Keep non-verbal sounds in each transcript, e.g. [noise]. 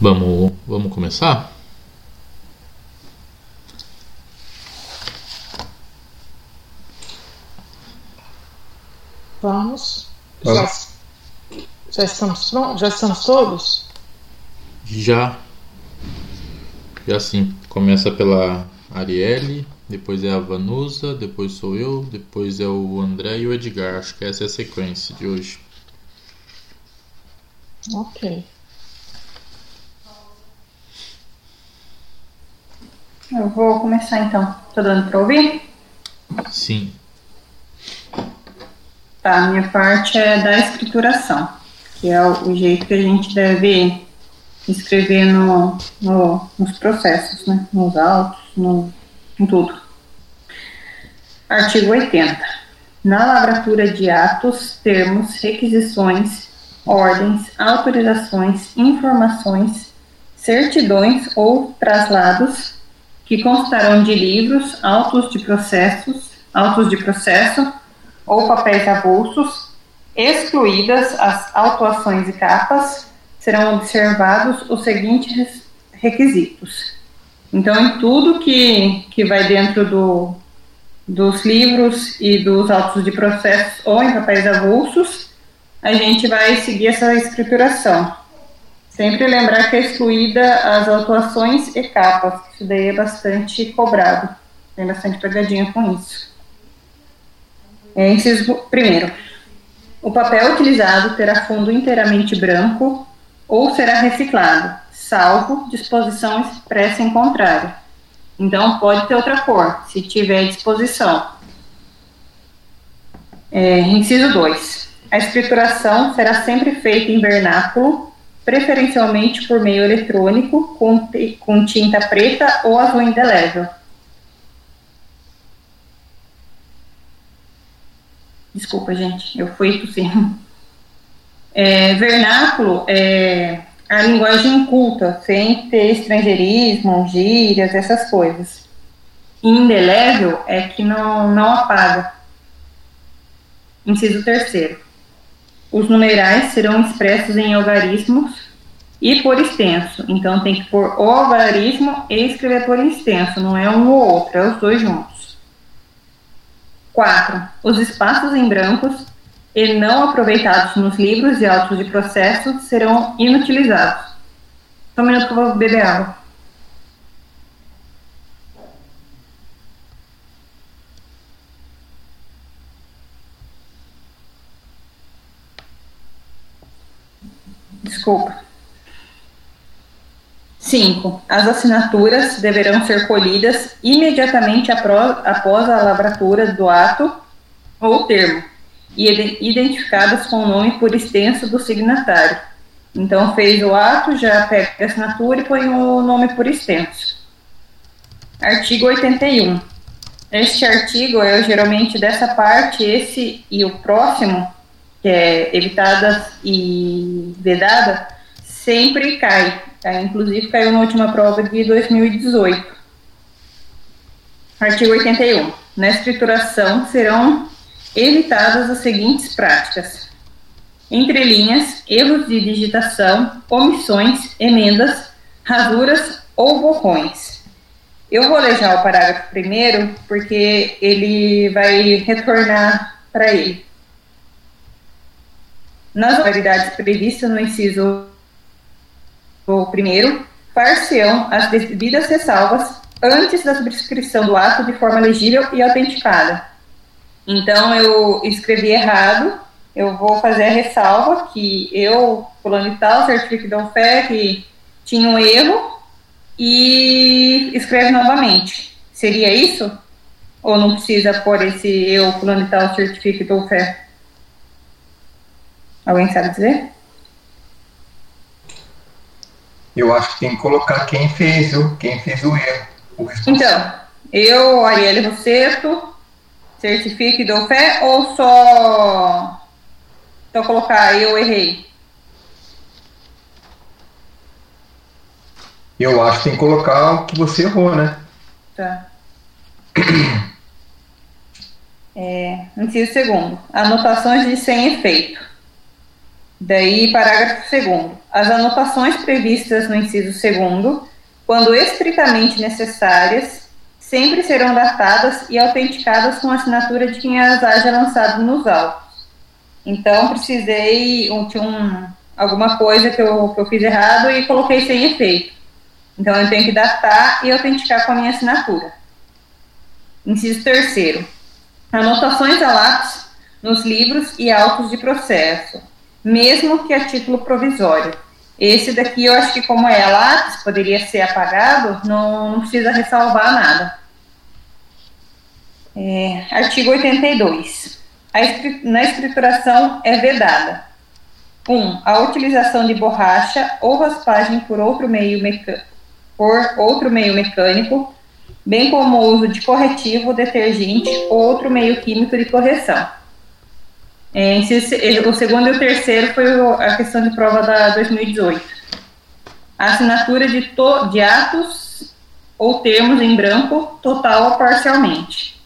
Vamos, vamos começar? Vamos. Já, já, estamos prontos? Já estamos todos? Já. Já sim. Começa pela Arielle, depois é a Vanusa, depois sou eu, depois é o André e o Edgar. Acho que essa é a sequência de hoje. Ok. Eu vou começar então. Tô dando para ouvir? Sim. Tá, a minha parte é da escrituração, que é o, o jeito que a gente deve escrever no, no, nos processos, né? Nos autos, no, em tudo. Artigo 80. Na lavratura de atos, termos, requisições, ordens, autorizações, informações, certidões ou traslados que constarão de livros, autos de processos, autos de processo ou papéis avulsos, excluídas as autuações e capas, serão observados os seguintes requisitos. Então, em tudo que, que vai dentro do, dos livros e dos autos de processo ou em papéis avulsos, a gente vai seguir essa escrituração. Sempre lembrar que é excluída as autuações e capas, isso daí é bastante cobrado, tem bastante pegadinha com isso. É, inciso primeiro, o papel utilizado terá fundo inteiramente branco ou será reciclado, salvo disposição expressa em contrário. Então, pode ter outra cor, se tiver disposição. É, inciso 2. A escrituração será sempre feita em vernáculo preferencialmente por meio eletrônico, com, com tinta preta ou azul indelével. Desculpa, gente, eu fui tossir. É, vernáculo é a linguagem culta, sem ter estrangeirismo, gírias, essas coisas. Indelével é que não, não apaga. Inciso terceiro. Os numerais serão expressos em algarismos e por extenso. Então tem que pôr o algarismo e escrever por extenso, não é um ou outro, é os dois juntos. 4. Os espaços em brancos e não aproveitados nos livros e autos de processo serão inutilizados. Só um minuto que eu vou beber água. Desculpa. 5. As assinaturas deverão ser colhidas imediatamente após a lavratura do ato ou termo e identificadas com o nome por extenso do signatário. Então, fez o ato, já pega a assinatura e põe o nome por extenso. Artigo 81. Este artigo é geralmente dessa parte, esse e o próximo que é evitada e vedada, sempre cai. Tá? Inclusive caiu na última prova de 2018. Artigo 81. Na escrituração serão evitadas as seguintes práticas: entrelinhas, erros de digitação, omissões, emendas, rasuras ou borrões. Eu vou ler já o parágrafo primeiro, porque ele vai retornar para ele nas autoridades previstas no inciso primeiro, far-se-ão as devidas ressalvas antes da subscrição do ato de forma legível e autenticada. Então, eu escrevi errado, eu vou fazer a ressalva que eu, fulano tal, certifico da fé que tinha um erro e escreve novamente. Seria isso? Ou não precisa pôr esse eu, fulano tal, certifico da fé? Alguém sabe dizer? Eu acho que tem que colocar quem fez, viu? Quem fez o erro. O então, eu, Arielle Rosseto, certifique e dou fé ou só, só colocar eu errei? Eu acho que tem que colocar o que você errou, né? Tá. É, inciso segundo. Anotações de sem efeito. Daí, parágrafo 2. as anotações previstas no inciso segundo, quando estritamente necessárias, sempre serão datadas e autenticadas com a assinatura de quem as haja lançado nos autos. Então, precisei, tinha um, alguma coisa que eu, que eu fiz errado e coloquei sem efeito. Então, eu tenho que datar e autenticar com a minha assinatura. Inciso terceiro. Anotações a lápis nos livros e autos de processo, mesmo que a título provisório. Esse daqui eu acho que como é a lápis, poderia ser apagado, não, não precisa ressalvar nada. É, artigo 82 na escrituração é vedada. 1. Um, a utilização de borracha ou raspagem por outro meio, por outro meio mecânico, bem como o uso de corretivo, detergente ou outro meio químico de correção. É, o segundo e o terceiro foi a questão de prova da 2018. A assinatura de, to, de atos ou termos em branco, total ou parcialmente.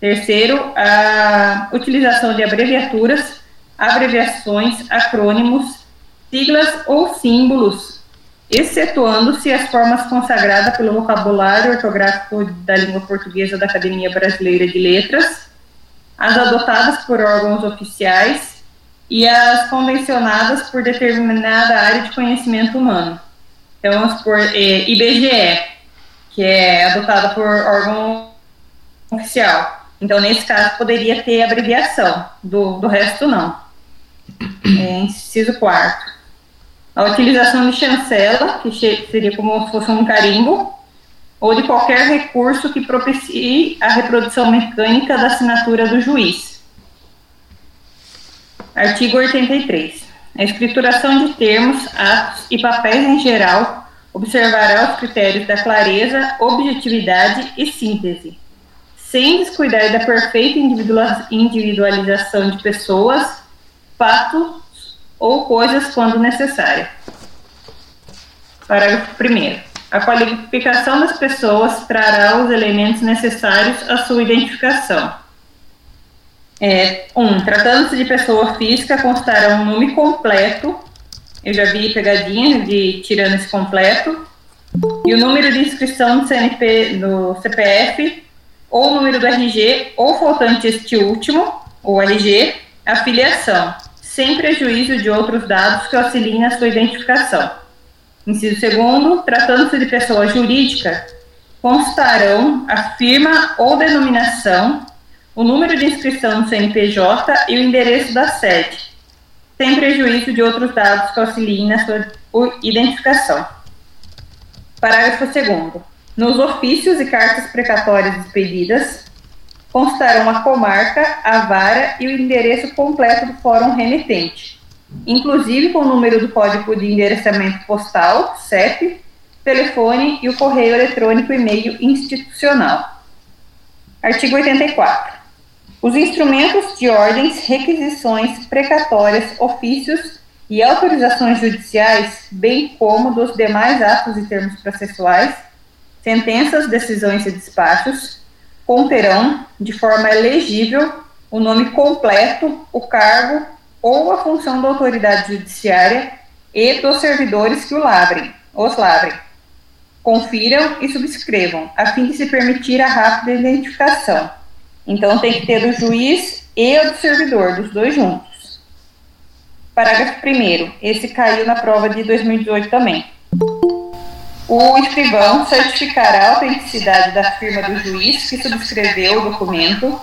Terceiro, a utilização de abreviaturas, abreviações, acrônimos, siglas ou símbolos, excetuando-se as formas consagradas pelo vocabulário ortográfico da língua portuguesa da Academia Brasileira de Letras, as adotadas por órgãos oficiais e as convencionadas por determinada área de conhecimento humano. Então, vamos por é, IBGE, que é adotada por órgão oficial. Então, nesse caso, poderia ter abreviação, do, do resto, não. É, inciso quarto. A utilização de chancela, que seria como se fosse um carimbo, ou de qualquer recurso que propicie a reprodução mecânica da assinatura do juiz. Artigo 83. A escrituração de termos, atos e papéis em geral observará os critérios da clareza, objetividade e síntese sem descuidar da perfeita individualização de pessoas, fatos ou coisas quando necessário. Parágrafo 1. A qualificação das pessoas trará os elementos necessários à sua identificação. 1. É, um, Tratando-se de pessoa física, constará um nome completo. Eu já vi pegadinha de tirando esse completo. E o número de inscrição do CNP, no CPF ou o número do RG, ou faltante este último, o RG, a filiação, sem prejuízo de outros dados que auxiliem na sua identificação. Inciso segundo, tratando-se de pessoa jurídica, constarão a firma ou denominação, o número de inscrição no CNPJ e o endereço da sede, sem prejuízo de outros dados que auxiliem na sua identificação. Parágrafo 2 nos ofícios e cartas precatórias expedidas, constarão a comarca, a vara e o endereço completo do fórum remetente, inclusive com o número do código de endereçamento postal, CEP, telefone e o correio eletrônico e e-mail institucional. Artigo 84. Os instrumentos de ordens, requisições, precatórias, ofícios e autorizações judiciais, bem como dos demais atos e termos processuais, sentenças, decisões e despachos conterão, de forma legível, o nome completo, o cargo ou a função da autoridade judiciária e dos servidores que o lavrem, os lavrem. Confiram e subscrevam, a fim de se permitir a rápida identificação. Então tem que ter do juiz e o do servidor, dos dois juntos. Parágrafo 1 Esse caiu na prova de 2018 também. O escrivão certificará a autenticidade da firma do juiz que subscreveu o documento,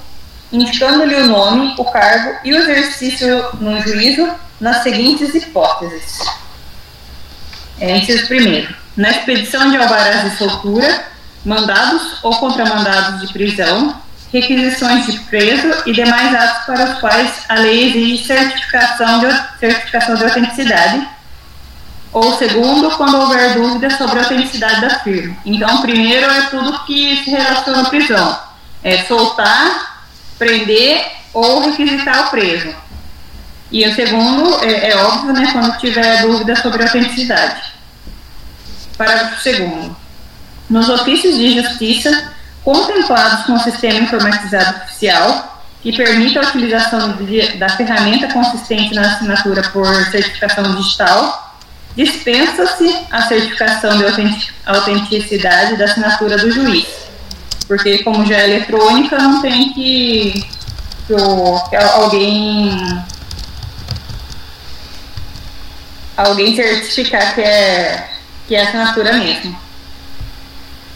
indicando-lhe o nome, o cargo e o exercício no juízo nas seguintes hipóteses. É, inciso primeiro. Na expedição de alvarás de soltura, mandados ou contramandados de prisão, requisições de preso e demais atos para os quais a lei exige certificação de, certificação de autenticidade ou segundo, quando houver dúvida sobre a autenticidade da firma. Então, primeiro é tudo que se relaciona à prisão. É soltar, prender ou requisitar o preso. E o segundo, é, é óbvio, né, quando tiver dúvida sobre a autenticidade. Parágrafo segundo. Nos ofícios de justiça contemplados com o sistema informatizado oficial, que permita a utilização de, da ferramenta consistente na assinatura por certificação digital, dispensa-se a certificação de autenticidade da assinatura do juiz, porque como já é eletrônica, não tem que, que, alguém alguém certificar que é, que é assinatura mesmo.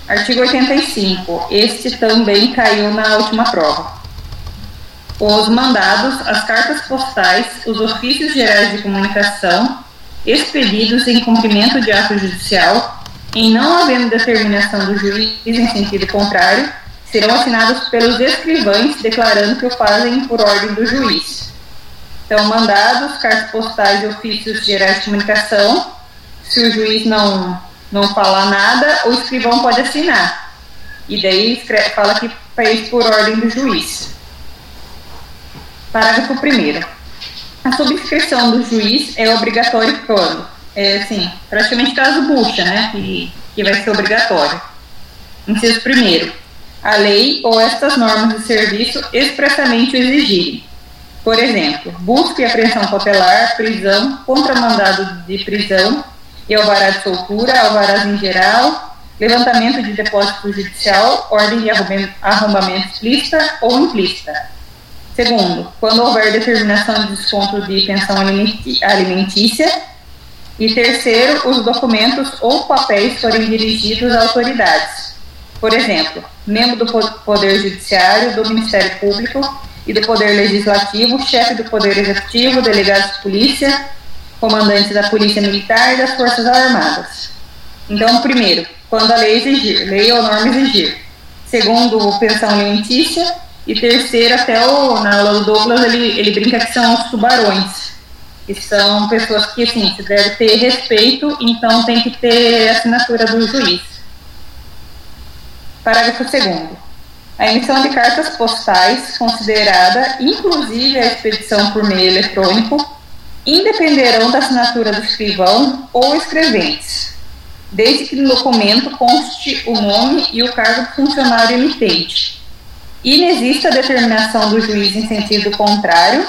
Artigo 85. Este também caiu na última prova. Os mandados, as cartas postais, os ofícios gerais de comunicação, expedidos em cumprimento de ato judicial, em não havendo determinação do juiz em sentido contrário, serão assinados pelos escrivães, declarando que o fazem por ordem do juiz. Então, mandados, cartas postais e ofícios gerais de comunicação, se o juiz não, não falar nada, o escrivão pode assinar. E daí escreve, fala que fez por ordem do juiz. Parágrafo 1. A subscrição do juiz é obrigatória quando? É assim, praticamente caso bucha, né? Que, que vai ser obrigatório. Inciso 1. A lei ou estas normas de serviço expressamente o exigirem. Por exemplo, busca e apreensão cautelar, prisão, contramandado de prisão e alvará de soltura, alvarás em geral, levantamento de depósito judicial, ordem de arrombamento explícita ou implícita Segundo, quando houver determinação de desconto de pensão alimentícia. E terceiro, os documentos ou papéis forem dirigidos a autoridades. Por exemplo, membro do Poder Judiciário, do Ministério Público e do Poder Legislativo, chefe do Poder Executivo, delegados de polícia, comandante da Polícia Militar e das Forças Armadas. Então, primeiro, quando a lei exigir, lei ou norma exigir. Segundo, pensão alimentícia. E terceiro, até o, na aula do Douglas, ele, ele brinca que são os tubarões. São pessoas que, assim, você deve ter respeito, então tem que ter assinatura do juiz. Parágrafo 2 A emissão de cartas postais, considerada inclusive a expedição por meio eletrônico, independerão da assinatura do escrivão ou escreventes, desde que no documento conste o nome e o cargo do funcionário emitente, inexista determinação do juiz em sentido contrário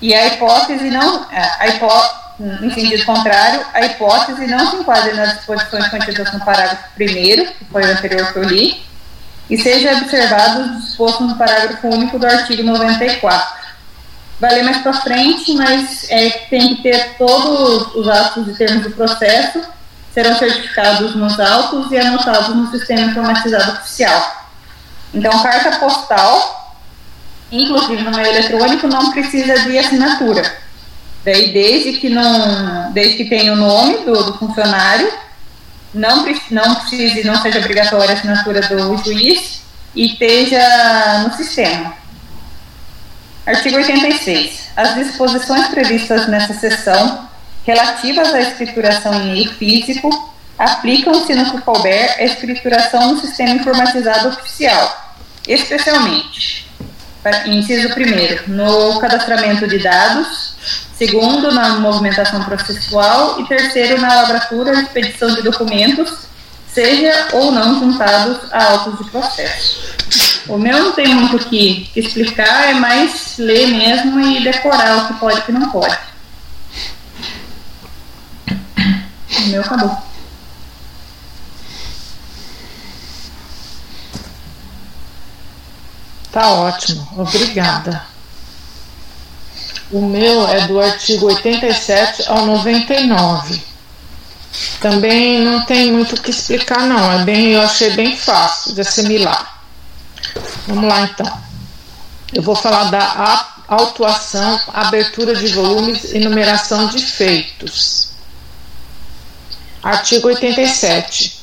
e a hipótese não a hipó, em sentido contrário a hipótese não se enquadra nas disposições contidas no parágrafo 1 que foi o anterior que eu li e seja observado o disposto no parágrafo único do artigo 94 vai ler mais para frente mas é, tem que ter todos os atos e termos do processo serão certificados nos autos e anotados no sistema informatizado oficial. Então, carta postal, inclusive no meio eletrônico, não precisa de assinatura. Daí, desde que não, desde que tenha o nome do, do funcionário, não, não precise, não seja obrigatória a assinatura do juiz e esteja no sistema. Artigo 86. As disposições previstas nessa seção, relativas à escrituração em meio físico, aplicam-se no que couber a escrituração no sistema informatizado oficial, especialmente, inciso primeiro, no cadastramento de dados, segundo, na movimentação processual e terceiro, na lavratura e expedição de documentos, seja ou não juntados a autos de processo. O meu não tem muito o que explicar, é mais ler mesmo e decorar o que pode e o que não pode. O meu acabou. Tá ótimo, obrigada. O meu é do artigo 87 ao 99. Também não tem muito o que explicar, não. É bem, eu achei bem fácil de assimilar. Vamos lá então. Eu vou falar da autuação, abertura de volumes e numeração de feitos. Artigo 87.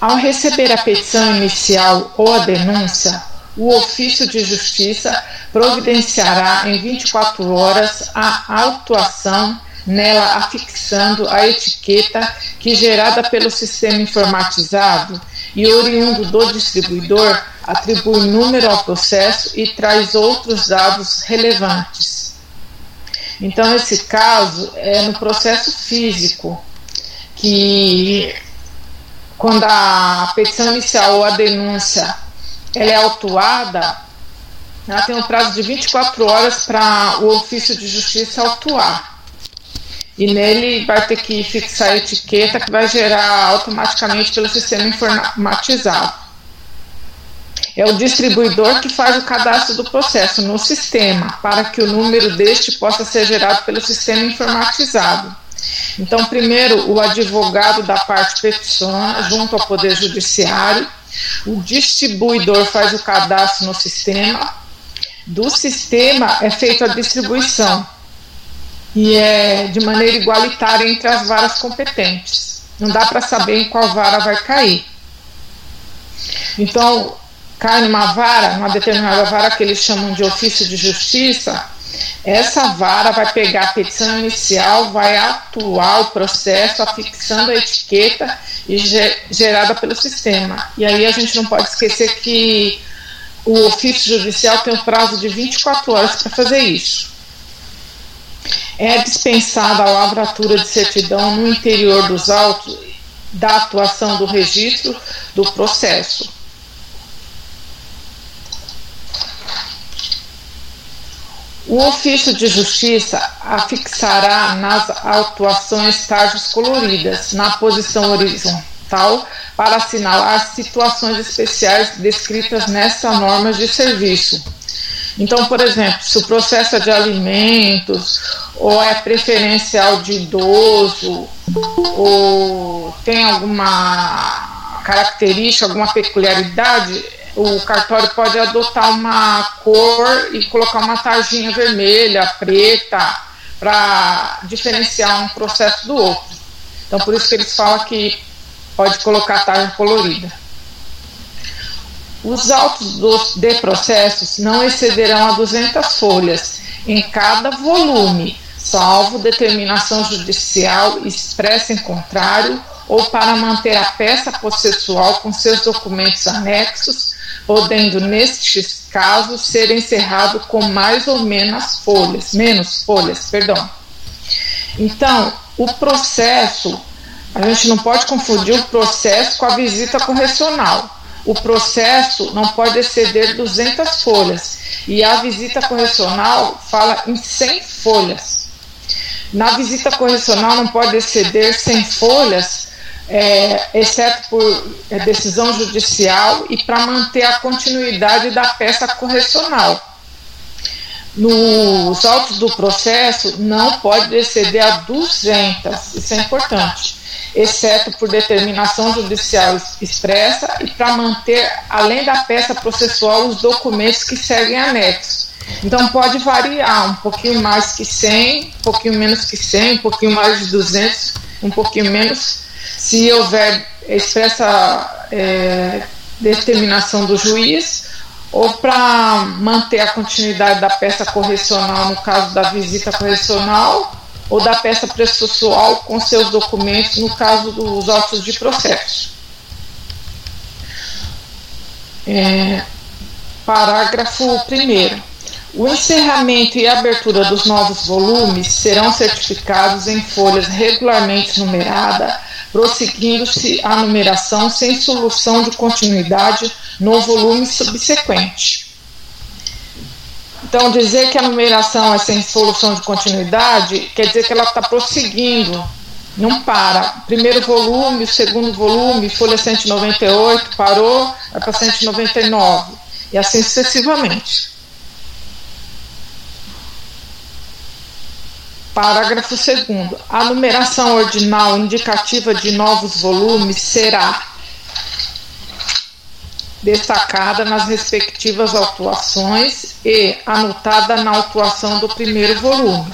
Ao receber a petição inicial ou a denúncia, o ofício de justiça providenciará em 24 horas a autuação nela afixando a etiqueta que gerada pelo sistema informatizado e oriundo do distribuidor atribui número ao processo e traz outros dados relevantes. Então, esse caso é no processo físico, que quando a petição inicial ou a denúncia ela é autuada, ela tem um prazo de 24 horas para o ofício de justiça autuar. e nele vai ter que fixar a etiqueta que vai gerar automaticamente pelo sistema informatizado. É o distribuidor que faz o cadastro do processo no sistema, para que o número deste possa ser gerado pelo sistema informatizado. Então, primeiro, o advogado da parte peticiona junto ao Poder Judiciário, o distribuidor faz o cadastro no sistema, do sistema é feita a distribuição e é de maneira igualitária entre as varas competentes. Não dá para saber em qual vara vai cair. Então, cai numa vara, numa determinada vara que eles chamam de ofício de justiça, essa vara vai pegar a petição inicial, vai atuar o processo, afixando a etiqueta e gerada pelo sistema. E aí a gente não pode esquecer que o ofício judicial tem um prazo de 24 horas para fazer isso. É dispensada a lavratura de certidão no interior dos autos da atuação do registro do processo. O ofício de justiça afixará nas autuações tarjas coloridas na posição horizontal para assinalar situações especiais descritas nessa norma de serviço. Então, por exemplo, se o processo é de alimentos, ou é preferencial de idoso, ou tem alguma característica, alguma peculiaridade, o cartório pode adotar uma cor e colocar uma tarjinha vermelha, preta, para diferenciar um processo do outro. Então, por isso que eles falam que pode colocar tarja colorida. Os autos dos, de processos não excederão a 200 folhas em cada volume, salvo determinação judicial expressa em contrário ou para manter a peça processual com seus documentos anexos, podendo, nestes casos, ser encerrado com mais ou menos folhas, menos folhas, perdão. Então, o processo, a gente não pode confundir o processo com a visita correcional. O processo não pode exceder 200 folhas e a visita correcional fala em 100 folhas. Na visita correcional não pode exceder 100 folhas é, exceto por é, decisão judicial e para manter a continuidade da peça correcional. Nos autos do processo, não pode exceder a 200, isso é importante, exceto por determinação judicial expressa e para manter, além da peça processual, os documentos que seguem anexo. Então pode variar um pouquinho mais que 100, um pouquinho menos que 100, um pouquinho mais de 200, um pouquinho menos se houver expressa é, determinação do juiz, ou para manter a continuidade da peça correcional no caso da visita correcional, ou da peça processual com seus documentos no caso dos autos de processo. É, parágrafo 1. O encerramento e abertura dos novos volumes serão certificados em folhas regularmente numeradas prosseguindo-se a numeração sem solução de continuidade no volume subsequente. Então, dizer que a numeração é sem solução de continuidade quer dizer que ela está prosseguindo, não para. Primeiro volume, segundo volume, folha 198, parou, vai para 199, e assim sucessivamente. Parágrafo 2. A numeração ordinal indicativa de novos volumes será destacada nas respectivas autuações e anotada na autuação do primeiro volume.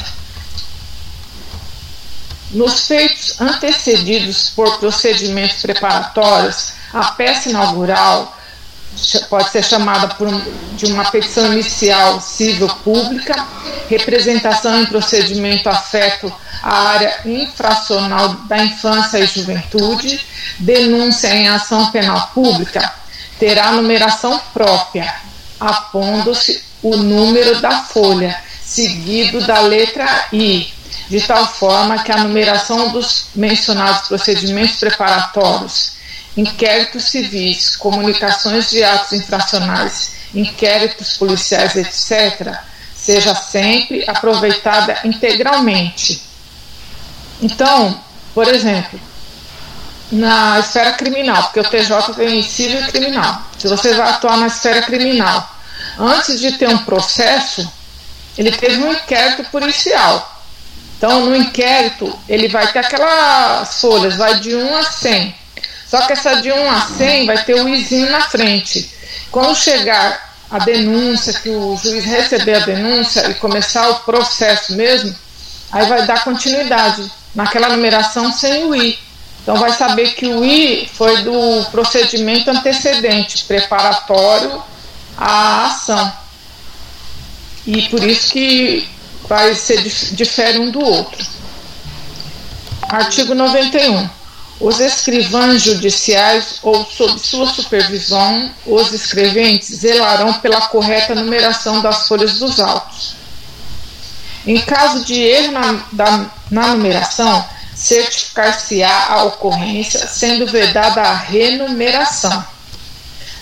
Nos feitos antecedidos por procedimentos preparatórios, a peça inaugural pode ser chamada por, de uma petição inicial civil pública, representação em procedimento afeto à área infracional da infância e juventude, denúncia em ação penal pública, terá numeração própria, apondo-se o número da folha, seguido da letra I, de tal forma que a numeração dos mencionados procedimentos preparatórios inquéritos civis, comunicações de atos infracionais, inquéritos policiais, etc., seja sempre aproveitada integralmente. Então, por exemplo, na esfera criminal, porque o TJ tem civil e criminal. Se você vai atuar na esfera criminal, antes de ter um processo, ele teve um inquérito policial. Então, no inquérito, ele vai ter aquelas folhas, vai de 1 a 100. Só que essa de 1 a 100 vai ter o izinho na frente. Quando chegar a denúncia, que o juiz receber a denúncia e começar o processo mesmo, aí vai dar continuidade naquela numeração sem o I. Então vai saber que o I foi do procedimento antecedente, preparatório à ação. E por isso que vai ser difere um do outro. Artigo 91. Os escrivães judiciais ou sob sua supervisão, os escreventes zelarão pela correta numeração das folhas dos autos. Em caso de erro na, da, na numeração, certificar-se-á a ocorrência, sendo vedada a renumeração.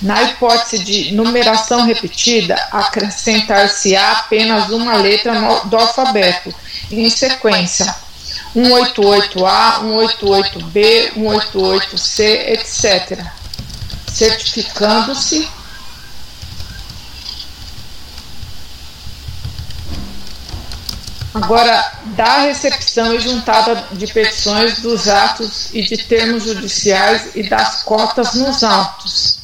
Na hipótese de numeração repetida, acrescentar-se-á apenas uma letra do alfabeto, em sequência, 188A, 188B, 188C, etc., certificando-se Agora, da recepção e juntada de petições dos atos e de termos judiciais e das cotas nos autos.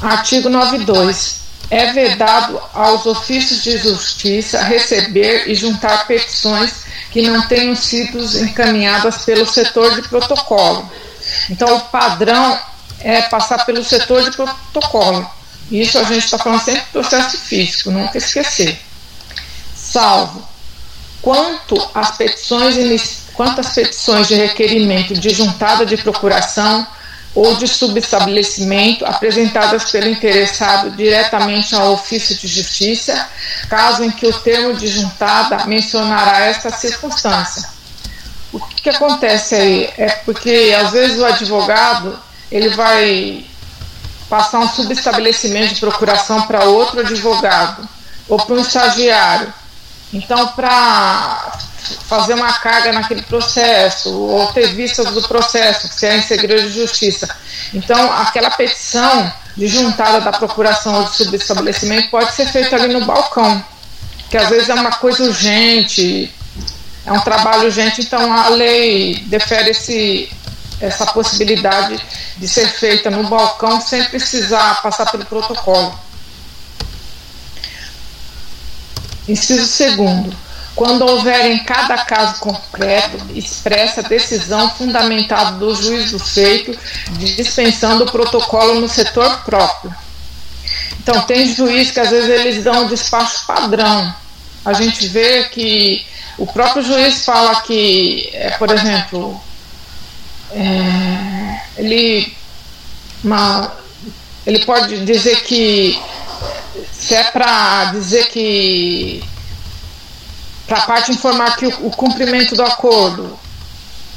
Artigo 92. É vedado aos ofícios de justiça receber e juntar petições que não tenham sido encaminhadas pelo setor de protocolo. Então, o padrão é passar pelo setor de protocolo. Isso a gente está falando sempre do processo físico, nunca esquecer salvo quanto às petições, quanto às petições de requerimento de juntada de procuração ou de subestabelecimento apresentadas pelo interessado diretamente ao ofício de justiça, caso em que o termo de juntada mencionará esta circunstância. O que, que acontece aí? É porque às vezes o advogado ele vai passar um subestabelecimento de procuração para outro advogado ou para um estagiário então, para fazer uma carga naquele processo, ou ter vistas do processo, se é em segredo de justiça. Então, aquela petição de juntada da procuração ou de subestabelecimento pode ser feita ali no balcão, que às vezes é uma coisa urgente, é um trabalho urgente, então a lei defere esse, essa possibilidade de ser feita no balcão sem precisar passar pelo protocolo. Inciso segundo, quando houver em cada caso concreto expressa decisão fundamentada do juiz do feito, dispensando o protocolo no setor próprio. Então, tem juiz que às vezes eles dão um despacho padrão. A gente vê que o próprio juiz fala que, é, por exemplo, é, ele, uma, ele pode dizer que se é para dizer que para a parte informar que o, o, cumprimento do acordo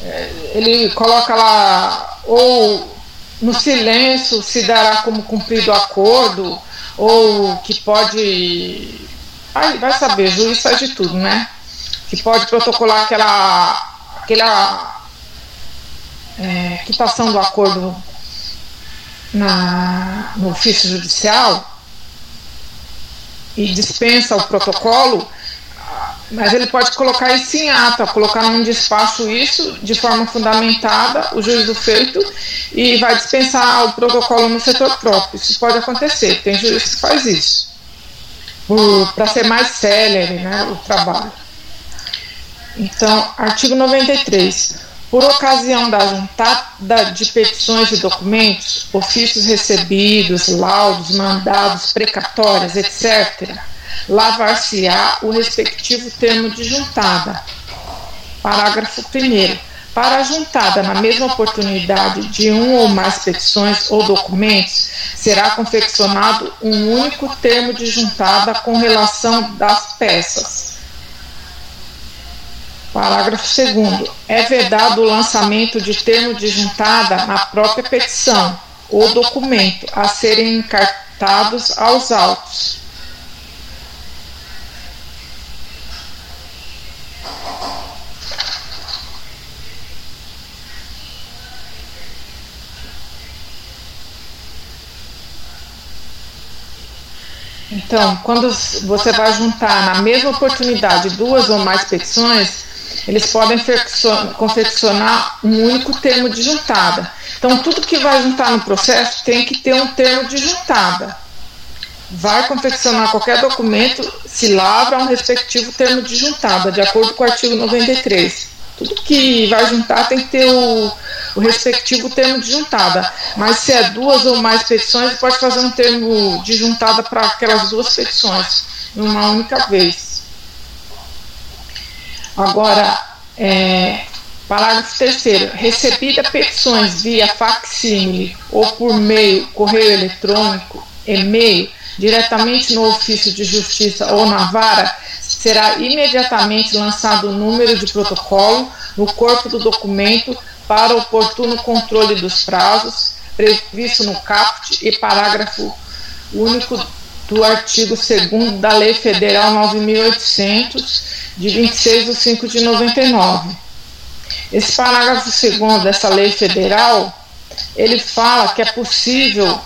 é, ele coloca lá ou no silêncio se dará como cumprido o acordo ou que pode vai, vai saber, juiz faz de tudo, né? Que pode protocolar aquela aquela é, quitação do acordo na, no ofício judicial e dispensa o protocolo, mas ele pode colocar isso em ata, colocar num despacho isso de forma fundamentada, o juiz do feito, e vai dispensar o protocolo no setor próprio. Isso pode acontecer, tem juiz que faz isso, para ser mais célere né, o trabalho. Então, artigo 93 por ocasião da juntada de petições e documentos, ofícios recebidos, laudos, mandados, precatórias, etc., lavar-se-á o respectivo termo de juntada. Parágrafo 1. Para a juntada, na mesma oportunidade de um ou mais petições ou documentos, será confeccionado um único termo de juntada com relação das peças Parágrafo 2. É vedado o lançamento de termo de juntada na própria petição ou documento a serem encartados aos autos. Então, quando você vai juntar na mesma oportunidade duas ou mais petições, eles podem confeccionar um único termo de juntada. Então, tudo que vai juntar no processo tem que ter um termo de juntada. Vai confeccionar qualquer documento, se lavra um respectivo termo de juntada, de acordo com o artigo 93. Tudo que vai juntar tem que ter o, o respectivo termo de juntada. Mas se é duas ou mais petições, pode fazer um termo de juntada para aquelas duas petições, uma única vez. Agora, é, parágrafo terceiro, recebida petições via facsímile ou por meio correio eletrônico, e-mail, diretamente no ofício de justiça ou na vara, será imediatamente lançado o número de protocolo no corpo do documento para oportuno controle dos prazos, previsto no caput e parágrafo único do artigo 2 da Lei Federal 9.800 de 26 de 5 de 99. Esse parágrafo segundo dessa lei federal, ele fala que é possível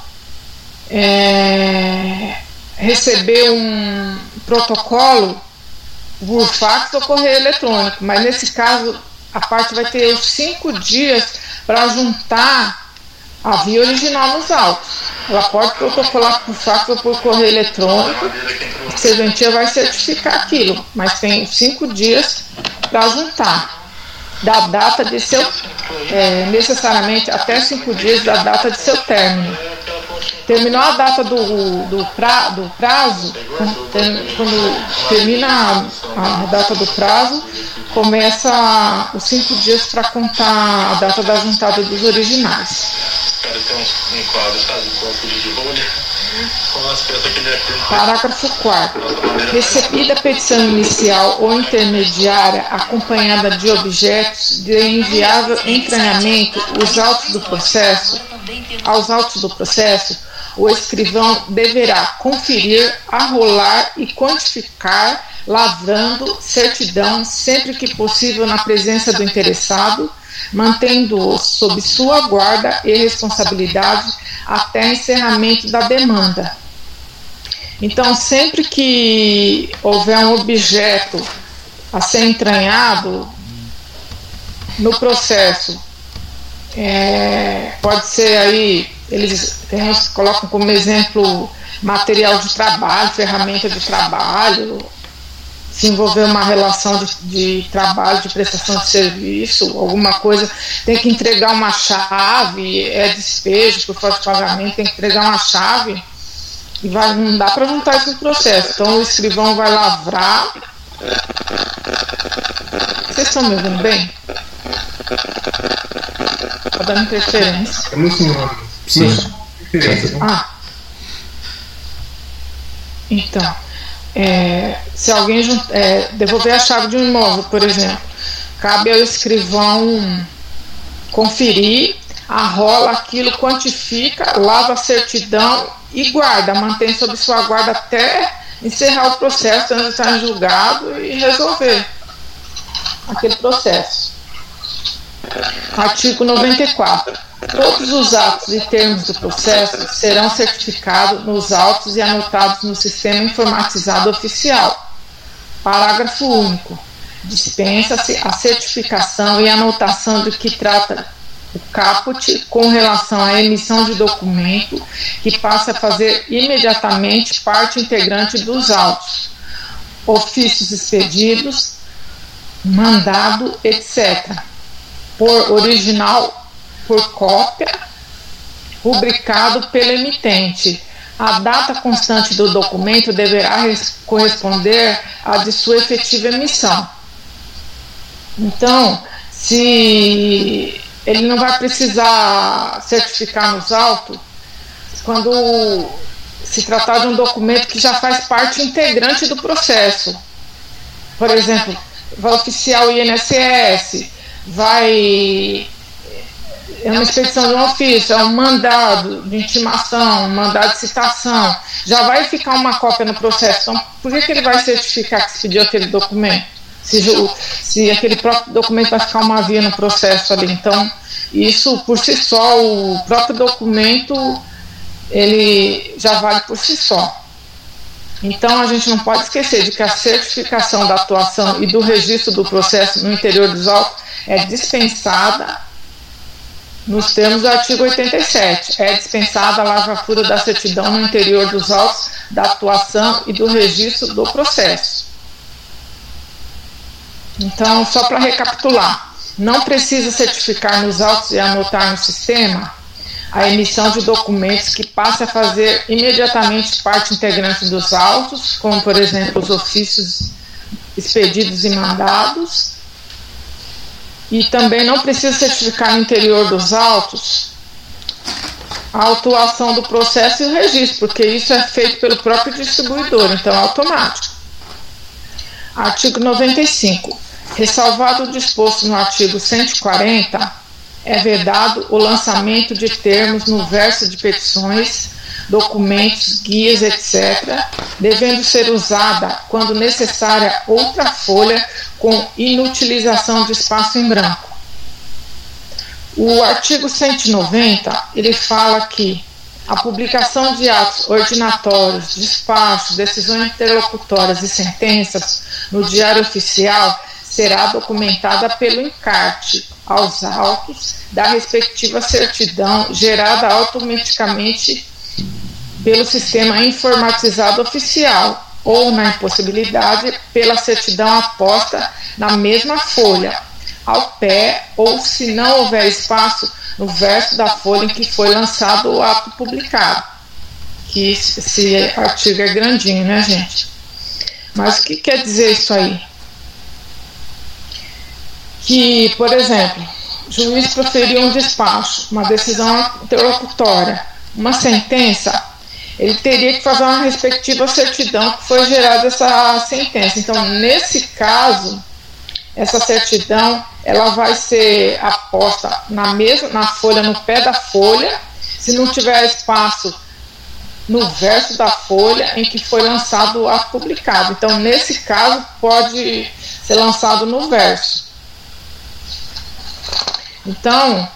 é, receber um protocolo por fax ou correio eletrônico, mas nesse caso a parte vai ter os cinco dias para juntar a via original nos autos. Ela pode protocolar por fax ou por correio eletrônico, a serventia vai certificar aquilo, mas tem cinco dias para juntar da data de seu, é, necessariamente até cinco dias da data de seu término. Terminou a data do, do, pra, do prazo, quando termina a, a data do prazo, começa os cinco dias para contar a data da juntada dos originais. Parágrafo 4. Recebida a petição inicial ou intermediária acompanhada de objetos de inviável entranhamento, os autos do processo, aos autos do processo, o escrivão deverá conferir, arrolar e quantificar, lavrando certidão sempre que possível na presença do interessado, mantendo-o sob sua guarda e responsabilidade até encerramento da demanda. Então, sempre que houver um objeto a ser entranhado no processo, é, pode ser aí, eles colocam como exemplo material de trabalho, ferramenta de trabalho, se envolver uma relação de, de, trabalho, de prestação de serviço, alguma coisa, tem que entregar uma chave, é despejo por falta de pagamento, tem que entregar uma chave, e vai, não dá para juntar isso no processo. Então o escrivão vai lavrar. Vocês estão me ouvindo bem? Está dando interferência. Sim. Sim. Ah. Então. É, se alguém é, devolver a chave de um imóvel, por exemplo, cabe ao escrivão conferir, arrola aquilo, quantifica, lava a certidão e guarda, mantém sob sua guarda até encerrar o processo, entrar em julgado e resolver aquele processo. Artigo 94. Todos os atos e termos do processo serão certificados nos autos e anotados no sistema informatizado oficial. Parágrafo único. Dispensa-se a certificação e anotação de que trata o caput com relação à emissão de documento que passa a fazer imediatamente parte integrante dos autos, ofícios expedidos, mandado, etc. Por original por cópia, rubricado pelo emitente. A data constante do documento deverá corresponder à de sua efetiva emissão. Então, se ele não vai precisar certificar nos autos, quando se tratar de um documento que já faz parte integrante do processo. Por exemplo, vai oficiar o INSS, vai é uma expedição de um ofício, é um mandado de intimação, um mandado de citação, já vai ficar uma cópia no processo. Então, por que, que ele vai certificar que se pediu aquele documento? Se, se aquele próprio documento vai ficar uma via no processo ali. Então, isso por si só, o próprio documento, ele já vale por si só. Então, a gente não pode esquecer de que a certificação da atuação e do registro do processo no interior dos autos é dispensada nos termos do artigo 87. É dispensada a lavratura da certidão no interior dos autos da atuação e do registro do processo. Então, só para recapitular, não precisa certificar nos autos e anotar no sistema a emissão de documentos que passe a fazer imediatamente parte integrante dos autos, como, por exemplo, os ofícios expedidos e mandados. E também não precisa certificar no interior dos autos a autuação do processo e o registro, porque isso é feito pelo próprio distribuidor, então é automático. Artigo 95. Ressalvado o disposto no artigo 140, é vedado o lançamento de termos no verso de petições, documentos, guias, etc., devendo ser usada, quando necessária, outra folha com inutilização de espaço em branco. O artigo 190, ele fala que a publicação de atos ordinatórios, despachos, decisões interlocutórias e sentenças no Diário Oficial será documentada pelo encarte aos autos da respectiva certidão gerada automaticamente pelo sistema informatizado oficial ou, na impossibilidade, pela certidão aposta na mesma folha, ao pé, ou se não houver espaço no verso da folha em que foi lançado o ato publicado. Que esse artigo é grandinho, né, gente? Mas o que quer dizer isso aí? que, por exemplo, o juiz proferiu um despacho, uma decisão interlocutória, uma sentença, ele teria que fazer uma respectiva certidão que foi gerada essa sentença. Então, nesse caso, essa certidão ela vai ser aposta na mesma na folha, no pé da folha, se não tiver espaço no verso da folha em que foi lançado o publicado. Então, nesse caso, pode ser lançado no verso. Então,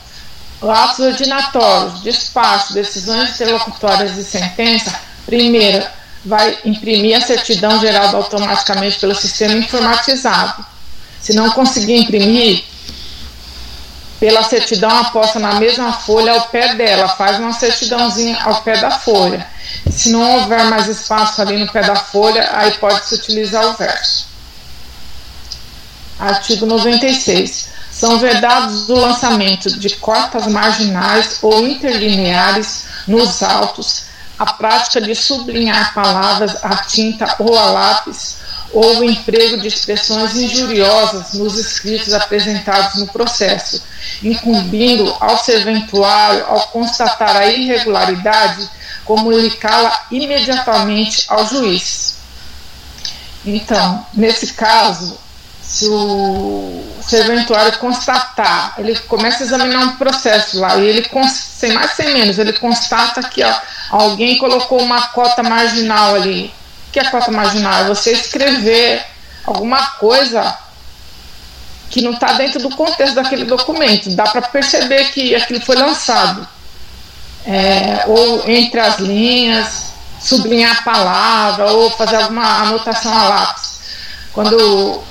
atos ordinatórios, despacho, decisões interlocutórias e sentença, primeiro, vai imprimir a certidão gerada automaticamente pelo sistema informatizado. Se não conseguir imprimir, pela certidão aposta na mesma folha ao pé dela, faz uma certidãozinha ao pé da folha. Se não houver mais espaço ali no pé da folha, aí pode-se utilizar o verso. Artigo 96 são vedados o lançamento de cotas marginais ou interlineares nos autos, a prática de sublinhar palavras a tinta ou a lápis, ou o emprego de expressões injuriosas nos escritos apresentados no processo, incumbindo ao serventuário, ao constatar a irregularidade, comunicá-la imediatamente ao juiz. Então, nesse caso, se o serventuário constatar, ele começa a examinar um processo lá e ele, sem mais sem menos, ele constata que ó, alguém colocou uma cota marginal ali. O que é cota marginal? É você escrever alguma coisa que não está dentro do contexto daquele documento. Dá para perceber que aquilo foi lançado. É, ou entre as linhas, sublinhar a palavra, ou fazer alguma anotação a lápis. Quando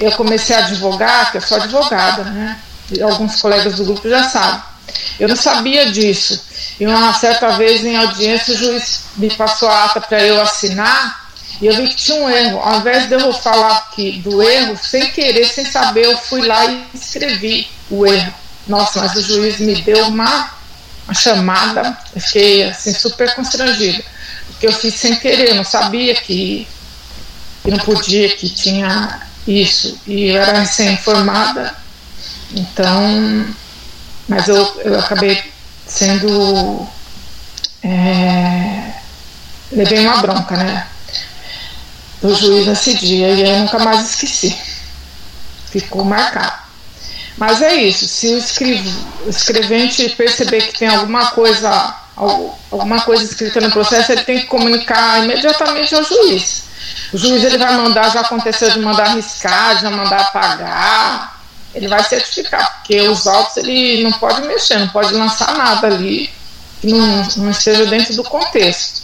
eu comecei a advogar, que eu sou advogada, né? Alguns colegas do grupo já sabem. Eu não sabia disso. E uma certa vez em audiência o juiz me passou a ata para eu assinar e eu vi que tinha um erro. Ao invés de eu falar aqui do erro, sem querer, sem saber, eu fui lá e escrevi o erro. Nossa, mas o juiz me deu uma, uma chamada, eu fiquei assim super constrangida. Porque eu fiz sem querer, eu não sabia que, que não podia, que tinha isso, e era recém-formada, então, mas eu, eu acabei sendo. É, levei uma bronca, né? Do juiz nesse dia, e eu nunca mais esqueci. Ficou marcado. Mas é isso, se o, o escrevente perceber que tem alguma coisa, alguma coisa escrita no processo, ele tem que comunicar imediatamente ao juiz. O juiz ele vai mandar, já aconteceu de mandar arriscar, já mandar apagar. Ele vai certificar, porque os autos ele não pode mexer, não pode lançar nada ali que não, não esteja dentro do contexto.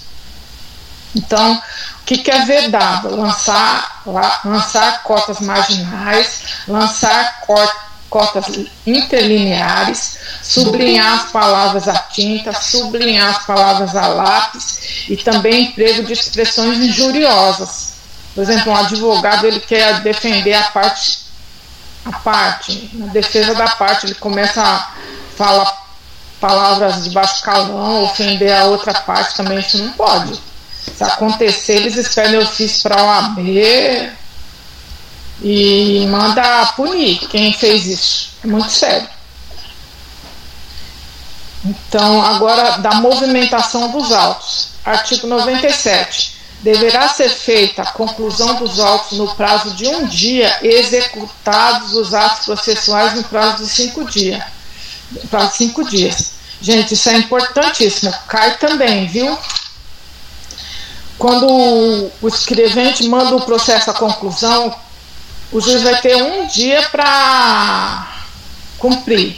Então, o que, que é vedado? Lançar, lançar cotas marginais, lançar cotas interlineares, sublinhar as palavras a tinta, sublinhar as palavras a lápis e também emprego de expressões injuriosas. Por exemplo, um advogado ele quer defender a parte, a parte, na defesa da parte, ele começa a falar palavras de baixo calão, ofender a outra parte também, isso não pode. Se acontecer, eles esperam ofício para a OAB e manda punir quem fez isso. É muito sério. Então, agora da movimentação dos autos. Artigo 97. Deverá ser feita a conclusão dos autos no prazo de um dia executados os atos processuais no prazo de cinco dias. Prazo de cinco dias. Gente, isso é importantíssimo. Cai também, viu? Quando o escrevente manda o processo à conclusão, o juiz vai ter um dia para cumprir.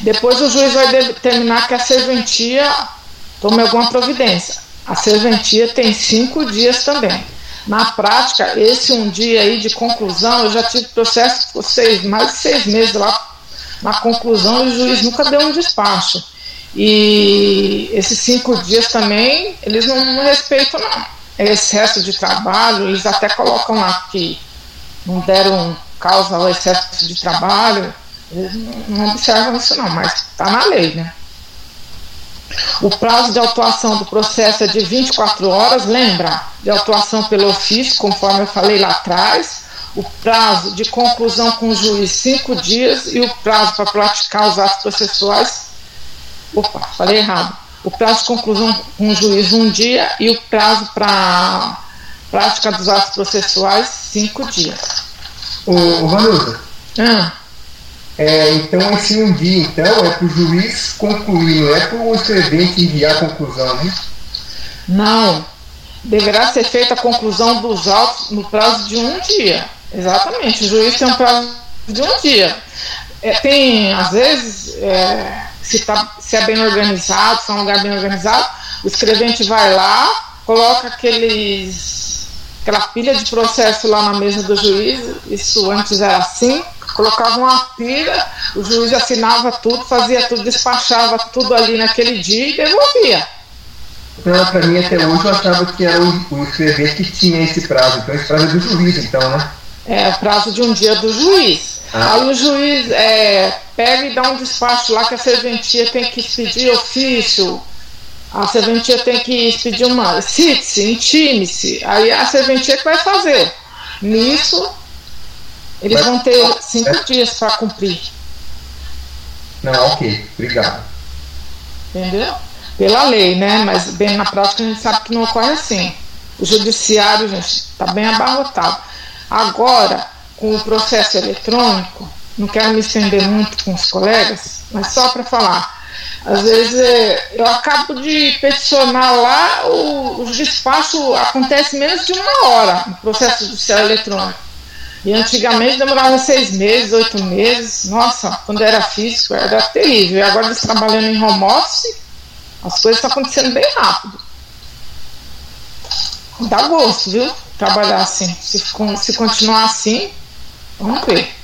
Depois o juiz vai determinar que a serventia tome alguma providência. A serventia tem cinco dias também. Na prática, esse um dia aí de conclusão, eu já tive processo por seis, mais de seis meses lá. Na conclusão, o juiz nunca deu um despacho. E esses cinco dias também, eles não respeitam, não. É excesso de trabalho, eles até colocam lá que não deram causa ao excesso de trabalho. Eles não observam isso, não, mas está na lei, né? O prazo de autuação do processo é de 24 horas, lembra? De autuação pelo ofício, conforme eu falei lá atrás. O prazo de conclusão com o juiz, cinco dias. E o prazo para praticar os atos processuais, Opa, falei errado. O prazo de conclusão com o juiz, um dia, e o prazo para prática dos atos processuais, cinco dias. Ô, ô Vanusa. Ah. É, então, esse um dia, então, é para o juiz concluir, não é para o escrevente enviar a conclusão, né? Não. Deverá ser feita a conclusão dos autos no prazo de um dia. Exatamente. O juiz tem um prazo de um dia. É, tem, às vezes, é, se, tá, se é bem organizado, se é um lugar bem organizado, o escrevente vai lá, coloca aqueles, aquela pilha de processo lá na mesa do juiz, isso antes era assim, colocava uma pilha, o juiz assinava tudo, fazia tudo, despachava tudo ali naquele dia e devolvia. Então, para mim, até hoje, eu achava que era o, o escrevente que tinha esse prazo. Então, esse prazo é do juiz, então, né? É, o prazo de um dia do juiz. Ah. Aí o juiz é, pega e dá um despacho lá que a serventia tem que expedir ofício, a serventia tem que expedir uma. Cite-se, intime-se. Aí a serventia que vai fazer. Nisso, eles vão ter cinco é. dias para cumprir. Não, ok, obrigado. Entendeu? Pela lei, né? Mas bem na prática a gente sabe que não ocorre assim. O judiciário, gente, está bem abarrotado. Agora, com o processo eletrônico, não quero me estender muito com os colegas, mas só para falar. Às vezes é, eu acabo de peticionar lá, o, o despacho acontece menos de uma hora no processo judicial eletrônico. E antigamente demorava seis meses, oito meses. Nossa, quando era físico era terrível. E agora eles trabalhando em home office, as coisas estão acontecendo bem rápido. Dá gosto, viu? Trabalhar assim. Se, se continuar assim, vamos ver.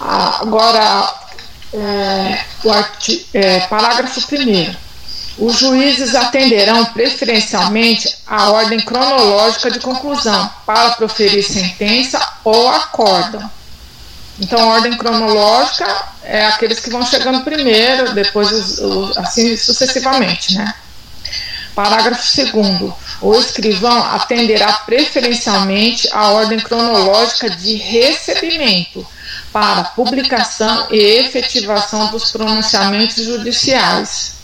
Agora, é, o arti, é, parágrafo 1. Os juízes atenderão preferencialmente a ordem cronológica de conclusão para proferir sentença ou acórdão. Então, a ordem cronológica é aqueles que vão chegando primeiro, depois os, os, assim sucessivamente, né? Parágrafo 2 O escrivão atenderá preferencialmente a ordem cronológica de recebimento para publicação e efetivação dos pronunciamentos judiciais.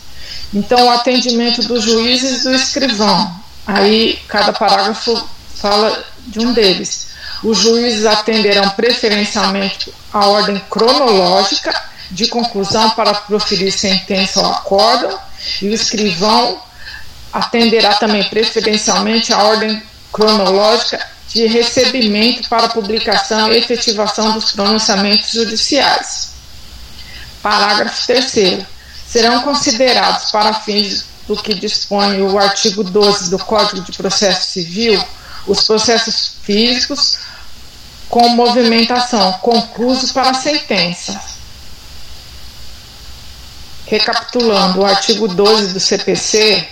Então, o atendimento dos juízes e do escrivão. Aí, cada parágrafo fala de um deles. Os juízes atenderão preferencialmente a ordem cronológica de conclusão para proferir sentença ou acórdão, e o escrivão atenderá também preferencialmente a ordem cronológica de recebimento para publicação e efetivação dos pronunciamentos judiciais. Parágrafo 3. Serão considerados para fins do que dispõe o artigo 12 do Código de Processo Civil, os processos físicos com movimentação concluso para a sentença. Recapitulando, o artigo 12 do CPC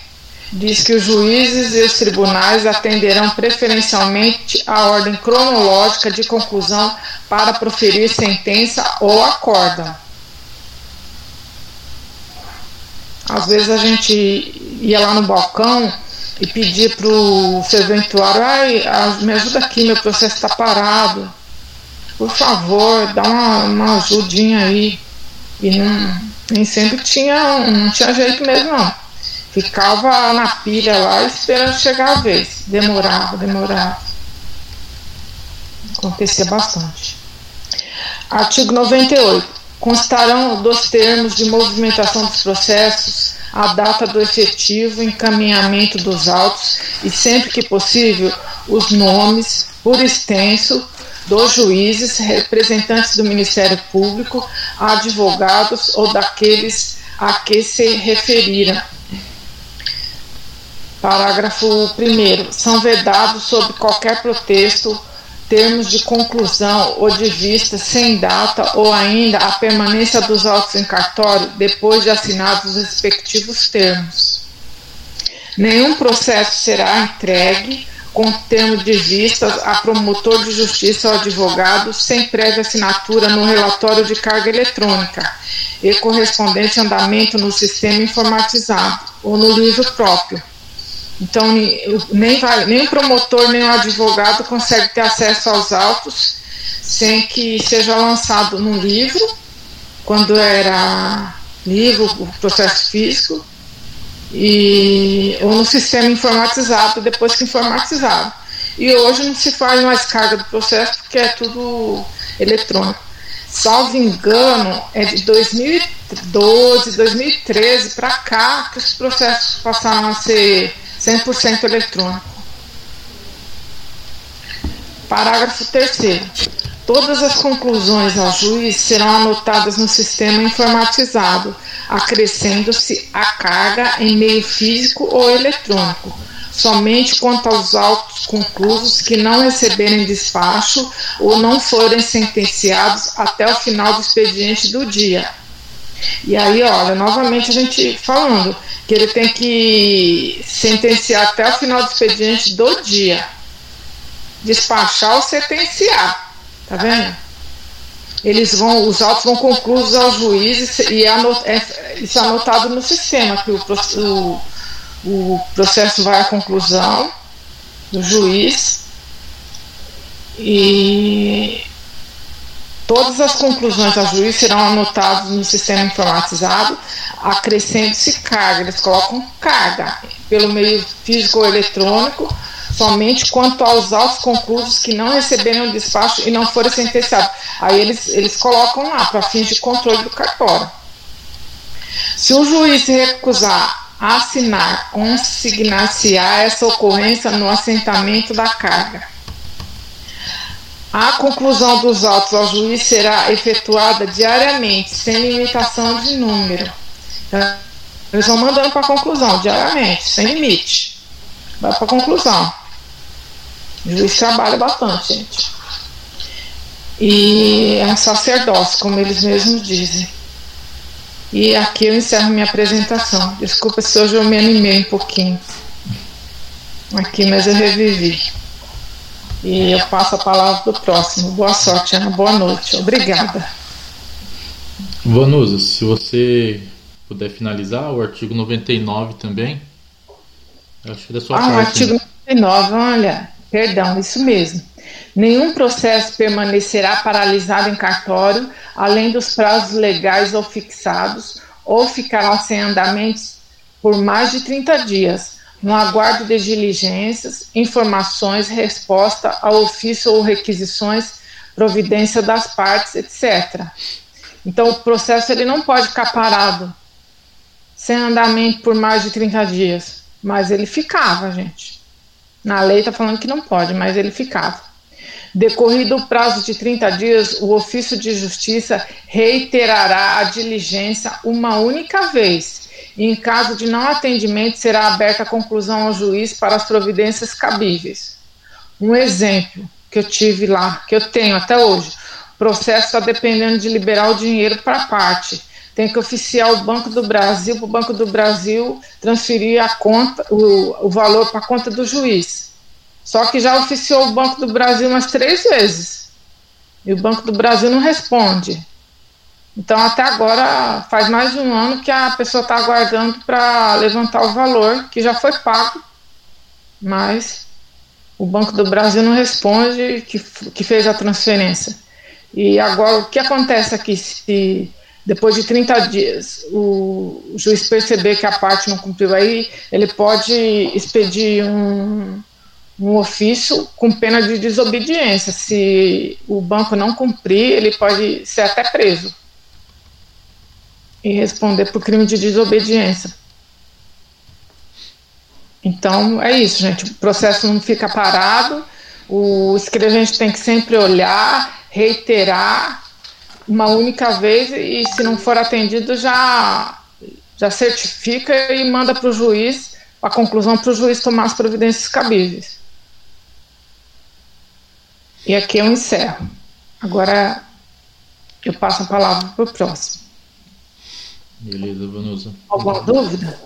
diz que os juízes e os tribunais atenderão preferencialmente a ordem cronológica de conclusão para proferir sentença ou acórdão. Às vezes a gente ia lá no balcão e pedia para o serventuário, ai, me ajuda aqui, meu processo está parado. Por favor, dá uma, uma ajudinha aí. E não, nem sempre tinha, não tinha jeito mesmo não. Ficava na pilha lá esperando chegar a vez. Demorava, demorava. Acontecia bastante. Artigo 98. Constarão dos termos de movimentação dos processos a data do efetivo encaminhamento dos autos e, sempre que possível, os nomes, por extenso, dos juízes, representantes do Ministério Público, advogados ou daqueles a que se referiram Parágrafo 1. São vedados, sob qualquer pretexto, termos de conclusão ou de vista sem data ou ainda a permanência dos autos em cartório depois de assinados os respectivos termos. Nenhum processo será entregue com termo de vistas a promotor de justiça ou advogado sem prévia assinatura no relatório de carga eletrônica e correspondente andamento no sistema informatizado ou no livro próprio então, nem, vai, nem o promotor, nem o advogado consegue ter acesso aos autos sem que seja lançado num livro, quando era livro, processo físico, e, ou no sistema informatizado, depois que informatizado. E hoje não se faz mais carga do processo porque é tudo eletrônico. Salvo engano, é de 2012, 2013 para cá que os processos passaram a ser 100% eletrônico. Parágrafo 3. Todas as conclusões ao juiz serão anotadas no sistema informatizado, acrescendo-se a carga em meio físico ou eletrônico, somente quanto aos autos conclusos que não receberem despacho ou não forem sentenciados até o final do expediente do dia. E aí, olha, novamente a gente falando, que ele tem que sentenciar até o final do expediente do dia. Despachar ou sentenciar. Tá vendo? Eles vão, os autos vão conclusos ao juiz e anot, é, isso é anotado no sistema, que o, o, o processo vai à conclusão do juiz e Todas as conclusões ao juiz serão anotadas no sistema informatizado, acrescendo-se carga. Eles colocam carga pelo meio físico ou eletrônico, somente quanto aos autos conclusos que não receberem o despacho e não forem sentenciados. Aí eles, eles colocam lá para fins de controle do cartório. Se o juiz recusar a assinar, consignar-se-á essa ocorrência no assentamento da carga a conclusão dos autos ao juiz será efetuada diariamente, sem limitação de número. Então, eles vão mandando para a conclusão, diariamente, sem limite. Vai para a conclusão. O juiz trabalha bastante, gente. E é um sacerdócio, como eles mesmos dizem. E aqui eu encerro minha apresentação. Desculpa se hoje eu me animei um pouquinho. Aqui, mas eu revivi. E eu passo a palavra para o próximo. Boa sorte, Ana. Boa noite. Obrigada. Vanusa, se você puder finalizar o artigo 99 também. acho que é da sua ah, parte. artigo 99, olha, perdão, isso mesmo. Nenhum processo permanecerá paralisado em cartório, além dos prazos legais ou fixados, ou ficará sem andamentos por mais de 30 dias, no aguardo de diligências, informações, resposta ao ofício ou requisições, providência das partes, etc. Então o processo ele não pode ficar parado sem andamento por mais de 30 dias, mas ele ficava, gente. Na lei está falando que não pode, mas ele ficava. Decorrido o prazo de 30 dias, o ofício de justiça reiterará a diligência uma única vez e, em caso de não atendimento, será aberta a conclusão ao juiz para as providências cabíveis. Um exemplo que eu tive lá, que eu tenho até hoje, o processo está dependendo de liberar o dinheiro para a parte. Tem que oficiar o Banco do Brasil para o Banco do Brasil transferir a conta, o, o valor para a conta do juiz. Só que já oficiou o Banco do Brasil umas três vezes. E o Banco do Brasil não responde. Então, até agora, faz mais de um ano que a pessoa está aguardando para levantar o valor que já foi pago, mas o Banco do Brasil não responde que, que fez a transferência. E agora, o que acontece aqui? Se depois de 30 dias o juiz perceber que a parte não cumpriu aí, ele pode expedir um, um ofício com pena de desobediência. Se o banco não cumprir, ele pode ser até preso e responder por crime de desobediência. Então é isso, gente. O processo não fica parado. O escrevente tem que sempre olhar, reiterar uma única vez e se não for atendido já já certifica e manda para o juiz a conclusão para o juiz tomar as providências cabíveis. E aqui eu encerro. Agora eu passo a palavra para o próximo. Beleza, Vanusa. Alguma dúvida?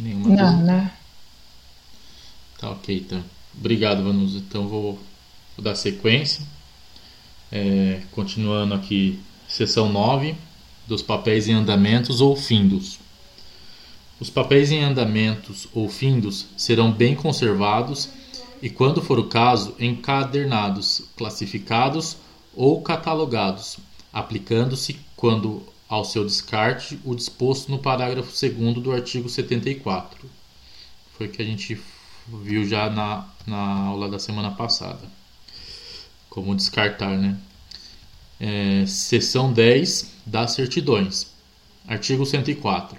Nenhuma Não, dúvida. né? Tá ok, então. Obrigado, Vanusa. Então vou, vou dar sequência. É, continuando aqui, seção 9 dos papéis em andamentos ou findos. Os papéis em andamentos ou findos serão bem conservados e, quando for o caso, encadernados, classificados ou catalogados, aplicando-se, quando ao seu descarte, o disposto no parágrafo 2 do artigo 74. Foi que a gente viu já na, na aula da semana passada. Como descartar, né? É, seção 10 das certidões. Artigo 104.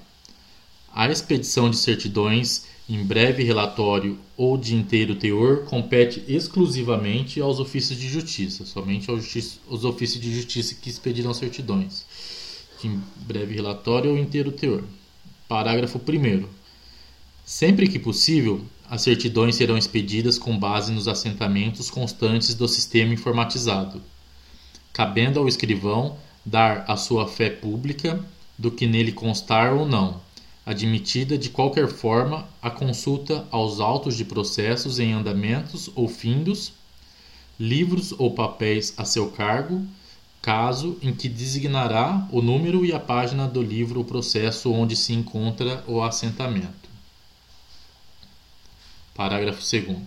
A expedição de certidões em breve relatório ou de inteiro teor compete exclusivamente aos ofícios de justiça, somente aos, aos ofícios de justiça que expedirão certidões, em breve relatório ou inteiro teor. Parágrafo 1. Sempre que possível, as certidões serão expedidas com base nos assentamentos constantes do sistema informatizado, cabendo ao escrivão dar a sua fé pública do que nele constar ou não admitida de qualquer forma a consulta aos autos de processos em andamentos ou findos, livros ou papéis a seu cargo, caso em que designará o número e a página do livro ou processo onde se encontra o assentamento. Parágrafo 2.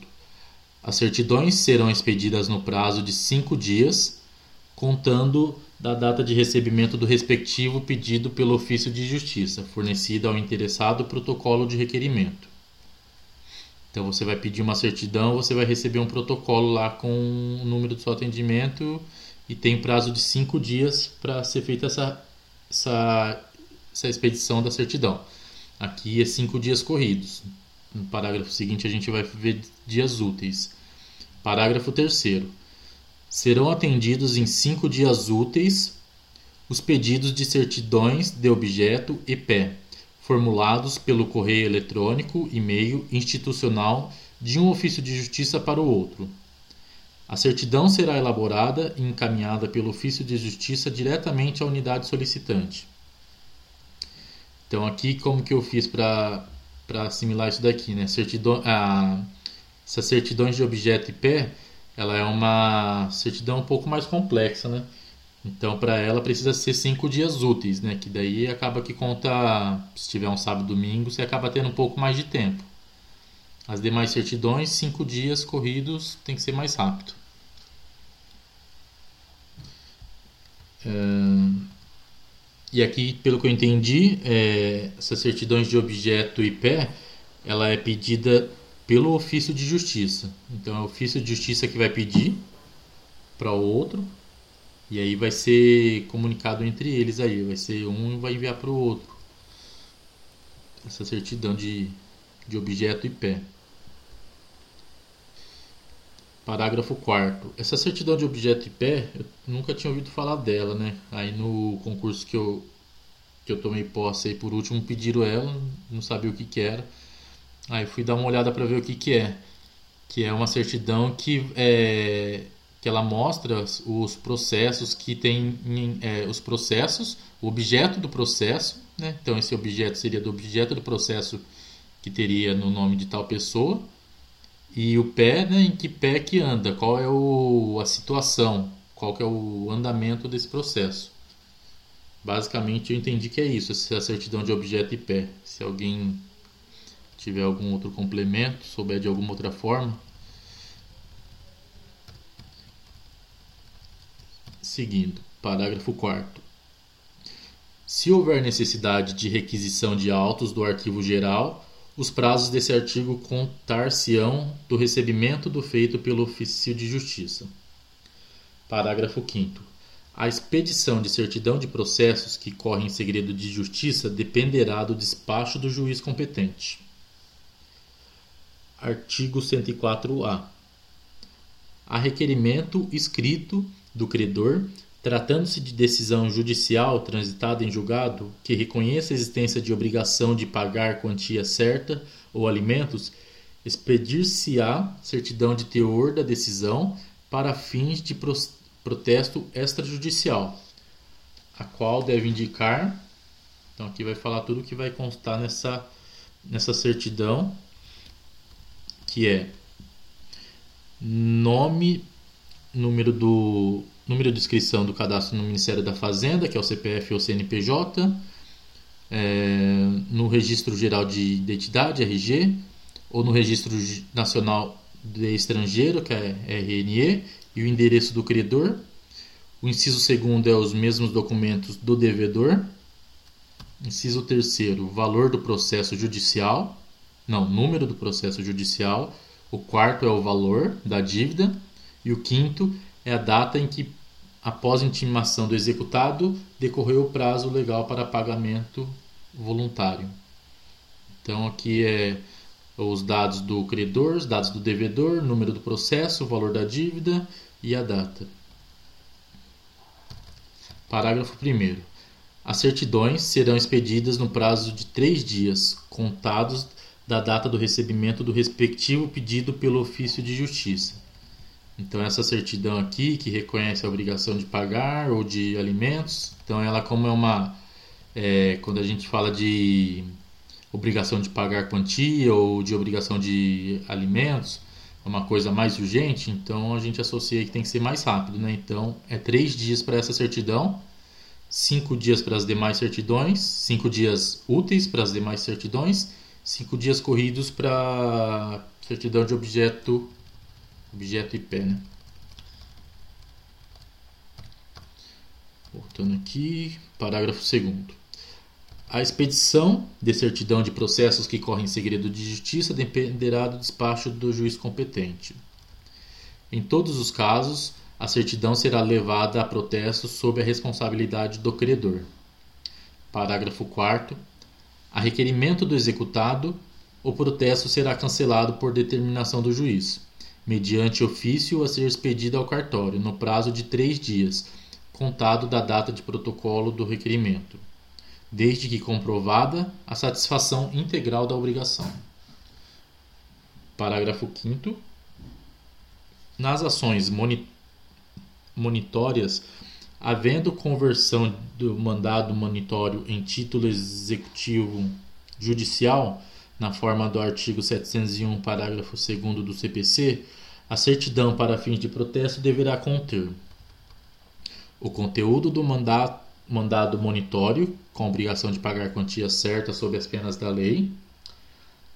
As certidões serão expedidas no prazo de cinco dias, contando da data de recebimento do respectivo pedido pelo ofício de justiça, fornecido ao interessado o protocolo de requerimento. Então você vai pedir uma certidão, você vai receber um protocolo lá com o número do seu atendimento e tem prazo de cinco dias para ser feita essa, essa, essa expedição da certidão. Aqui é cinco dias corridos. No parágrafo seguinte a gente vai ver dias úteis. Parágrafo terceiro serão atendidos em cinco dias úteis os pedidos de certidões de objeto e pé, formulados pelo correio eletrônico, e-mail institucional de um ofício de justiça para o outro. A certidão será elaborada e encaminhada pelo ofício de justiça diretamente à unidade solicitante. Então aqui como que eu fiz para assimilar isso daqui, né? Certidão, ah, essas certidões de objeto e pé ela é uma certidão um pouco mais complexa, né? Então, para ela precisa ser cinco dias úteis, né? Que daí acaba que conta, se tiver um sábado domingo, você acaba tendo um pouco mais de tempo. As demais certidões, cinco dias corridos, tem que ser mais rápido. É... E aqui, pelo que eu entendi, é... essas certidões de objeto e pé, ela é pedida pelo ofício de justiça. Então é o ofício de justiça que vai pedir para o outro e aí vai ser comunicado entre eles aí, vai ser um vai enviar para o outro essa certidão de, de objeto e pé. Parágrafo 4 Essa certidão de objeto e pé, eu nunca tinha ouvido falar dela, né? Aí no concurso que eu, que eu tomei posse aí por último pediram ela, não sabia o que que era. Aí fui dar uma olhada para ver o que que é. Que é uma certidão que é, que ela mostra os processos que tem é, os processos, o objeto do processo, né? Então esse objeto seria do objeto do processo que teria no nome de tal pessoa e o pé, né, em que pé que anda, qual é o, a situação, qual que é o andamento desse processo. Basicamente eu entendi que é isso, a certidão de objeto e pé. Se alguém tiver algum outro complemento, souber de alguma outra forma. Seguindo, parágrafo 4 Se houver necessidade de requisição de autos do arquivo geral, os prazos desse artigo contar-se-ão do recebimento do feito pelo ofício de justiça. Parágrafo 5 A expedição de certidão de processos que corre em segredo de justiça dependerá do despacho do juiz competente. Artigo 104-A. A requerimento escrito do credor Tratando-se de decisão judicial transitada em julgado que reconheça a existência de obrigação de pagar quantia certa ou alimentos, expedir-se-á certidão de teor da decisão para fins de protesto extrajudicial, a qual deve indicar. Então, aqui vai falar tudo o que vai constar nessa, nessa certidão, que é nome, número do número de inscrição do cadastro no Ministério da Fazenda, que é o CPF ou CNPJ, é, no Registro Geral de Identidade, RG, ou no Registro Nacional de Estrangeiro, que é RNE, e o endereço do credor. O inciso segundo é os mesmos documentos do devedor. Inciso terceiro, valor do processo judicial. Não, número do processo judicial. O quarto é o valor da dívida. E o quinto é a data em que, após intimação do executado, decorreu o prazo legal para pagamento voluntário. Então aqui é os dados do credor, os dados do devedor, número do processo, o valor da dívida e a data. Parágrafo 1. As certidões serão expedidas no prazo de três dias, contados da data do recebimento do respectivo pedido pelo ofício de justiça. Então essa certidão aqui que reconhece a obrigação de pagar ou de alimentos, então ela como é uma é, quando a gente fala de obrigação de pagar quantia ou de obrigação de alimentos, é uma coisa mais urgente, então a gente associa que tem que ser mais rápido, né? Então é três dias para essa certidão, cinco dias para as demais certidões, cinco dias úteis para as demais certidões, cinco dias corridos para certidão de objeto objeto IP, né? Voltando aqui, parágrafo 2 A expedição de certidão de processos que correm em segredo de justiça dependerá do despacho do juiz competente. Em todos os casos, a certidão será levada a protesto sob a responsabilidade do credor. Parágrafo 4 A requerimento do executado, o protesto será cancelado por determinação do juiz mediante ofício a ser expedido ao cartório, no prazo de três dias, contado da data de protocolo do requerimento, desde que comprovada a satisfação integral da obrigação. Parágrafo 5. Nas ações monitórias, havendo conversão do mandado monitório em título executivo judicial, na forma do artigo 701, parágrafo 2 do CPC, a certidão para fins de protesto deverá conter o conteúdo do mandato, mandado monitório, com obrigação de pagar quantia certa sob as penas da lei,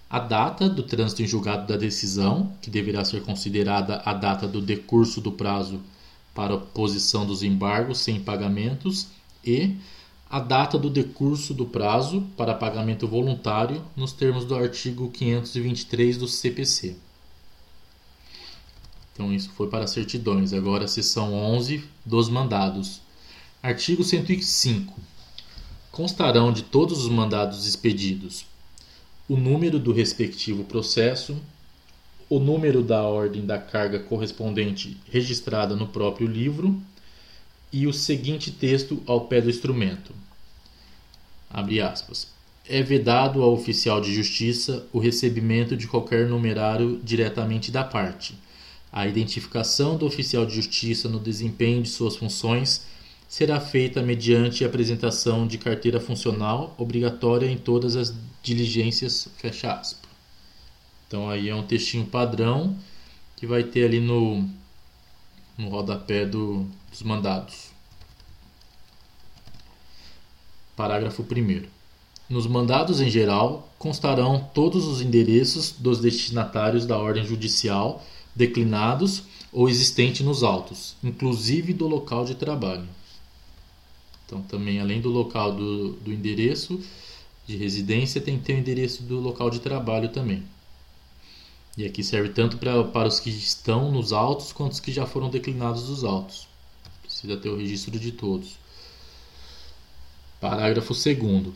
a data do trânsito em julgado da decisão, que deverá ser considerada a data do decurso do prazo para oposição dos embargos sem pagamentos, e a data do decurso do prazo para pagamento voluntário nos termos do artigo 523 do CPC. Então isso foi para certidões. Agora seção 11 dos mandados. Artigo 105. Constarão de todos os mandados expedidos o número do respectivo processo, o número da ordem da carga correspondente registrada no próprio livro e o seguinte texto ao pé do instrumento. Aspas. É vedado ao oficial de justiça o recebimento de qualquer numerário diretamente da parte. A identificação do oficial de justiça no desempenho de suas funções será feita mediante apresentação de carteira funcional obrigatória em todas as diligências, fecha aspas. Então aí é um textinho padrão que vai ter ali no, no rodapé do, dos mandados. Parágrafo 1 Nos mandados em geral constarão todos os endereços dos destinatários da ordem judicial declinados ou existentes nos autos, inclusive do local de trabalho. Então, também além do local do, do endereço de residência, tem que ter o endereço do local de trabalho também. E aqui serve tanto pra, para os que estão nos autos quanto os que já foram declinados dos autos. Precisa ter o registro de todos. Parágrafo 2.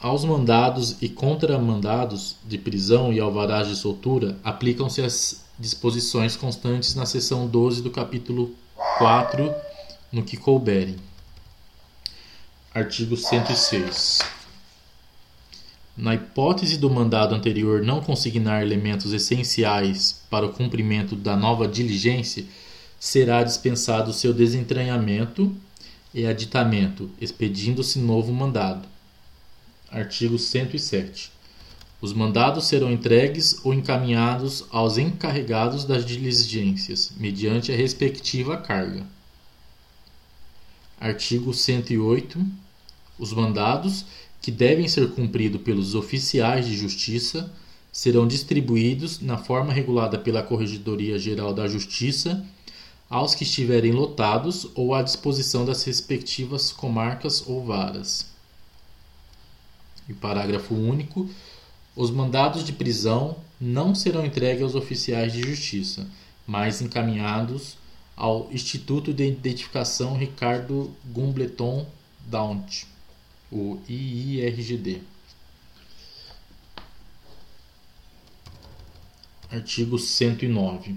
Aos mandados e contramandados de prisão e alvarás de soltura aplicam-se as disposições constantes na seção 12 do capítulo 4, no que couberem. Artigo 106. Na hipótese do mandado anterior não consignar elementos essenciais para o cumprimento da nova diligência, será dispensado seu desentranhamento e aditamento, expedindo-se novo mandado. Artigo 107. Os mandados serão entregues ou encaminhados aos encarregados das diligências, mediante a respectiva carga. Artigo 108. Os mandados, que devem ser cumpridos pelos oficiais de justiça, serão distribuídos na forma regulada pela Corregedoria Geral da Justiça aos que estiverem lotados ou à disposição das respectivas comarcas ou varas. E parágrafo único. Os mandados de prisão não serão entregues aos oficiais de justiça, mas encaminhados ao Instituto de Identificação Ricardo Gumbleton Daunt, o IIRGD. Artigo 109.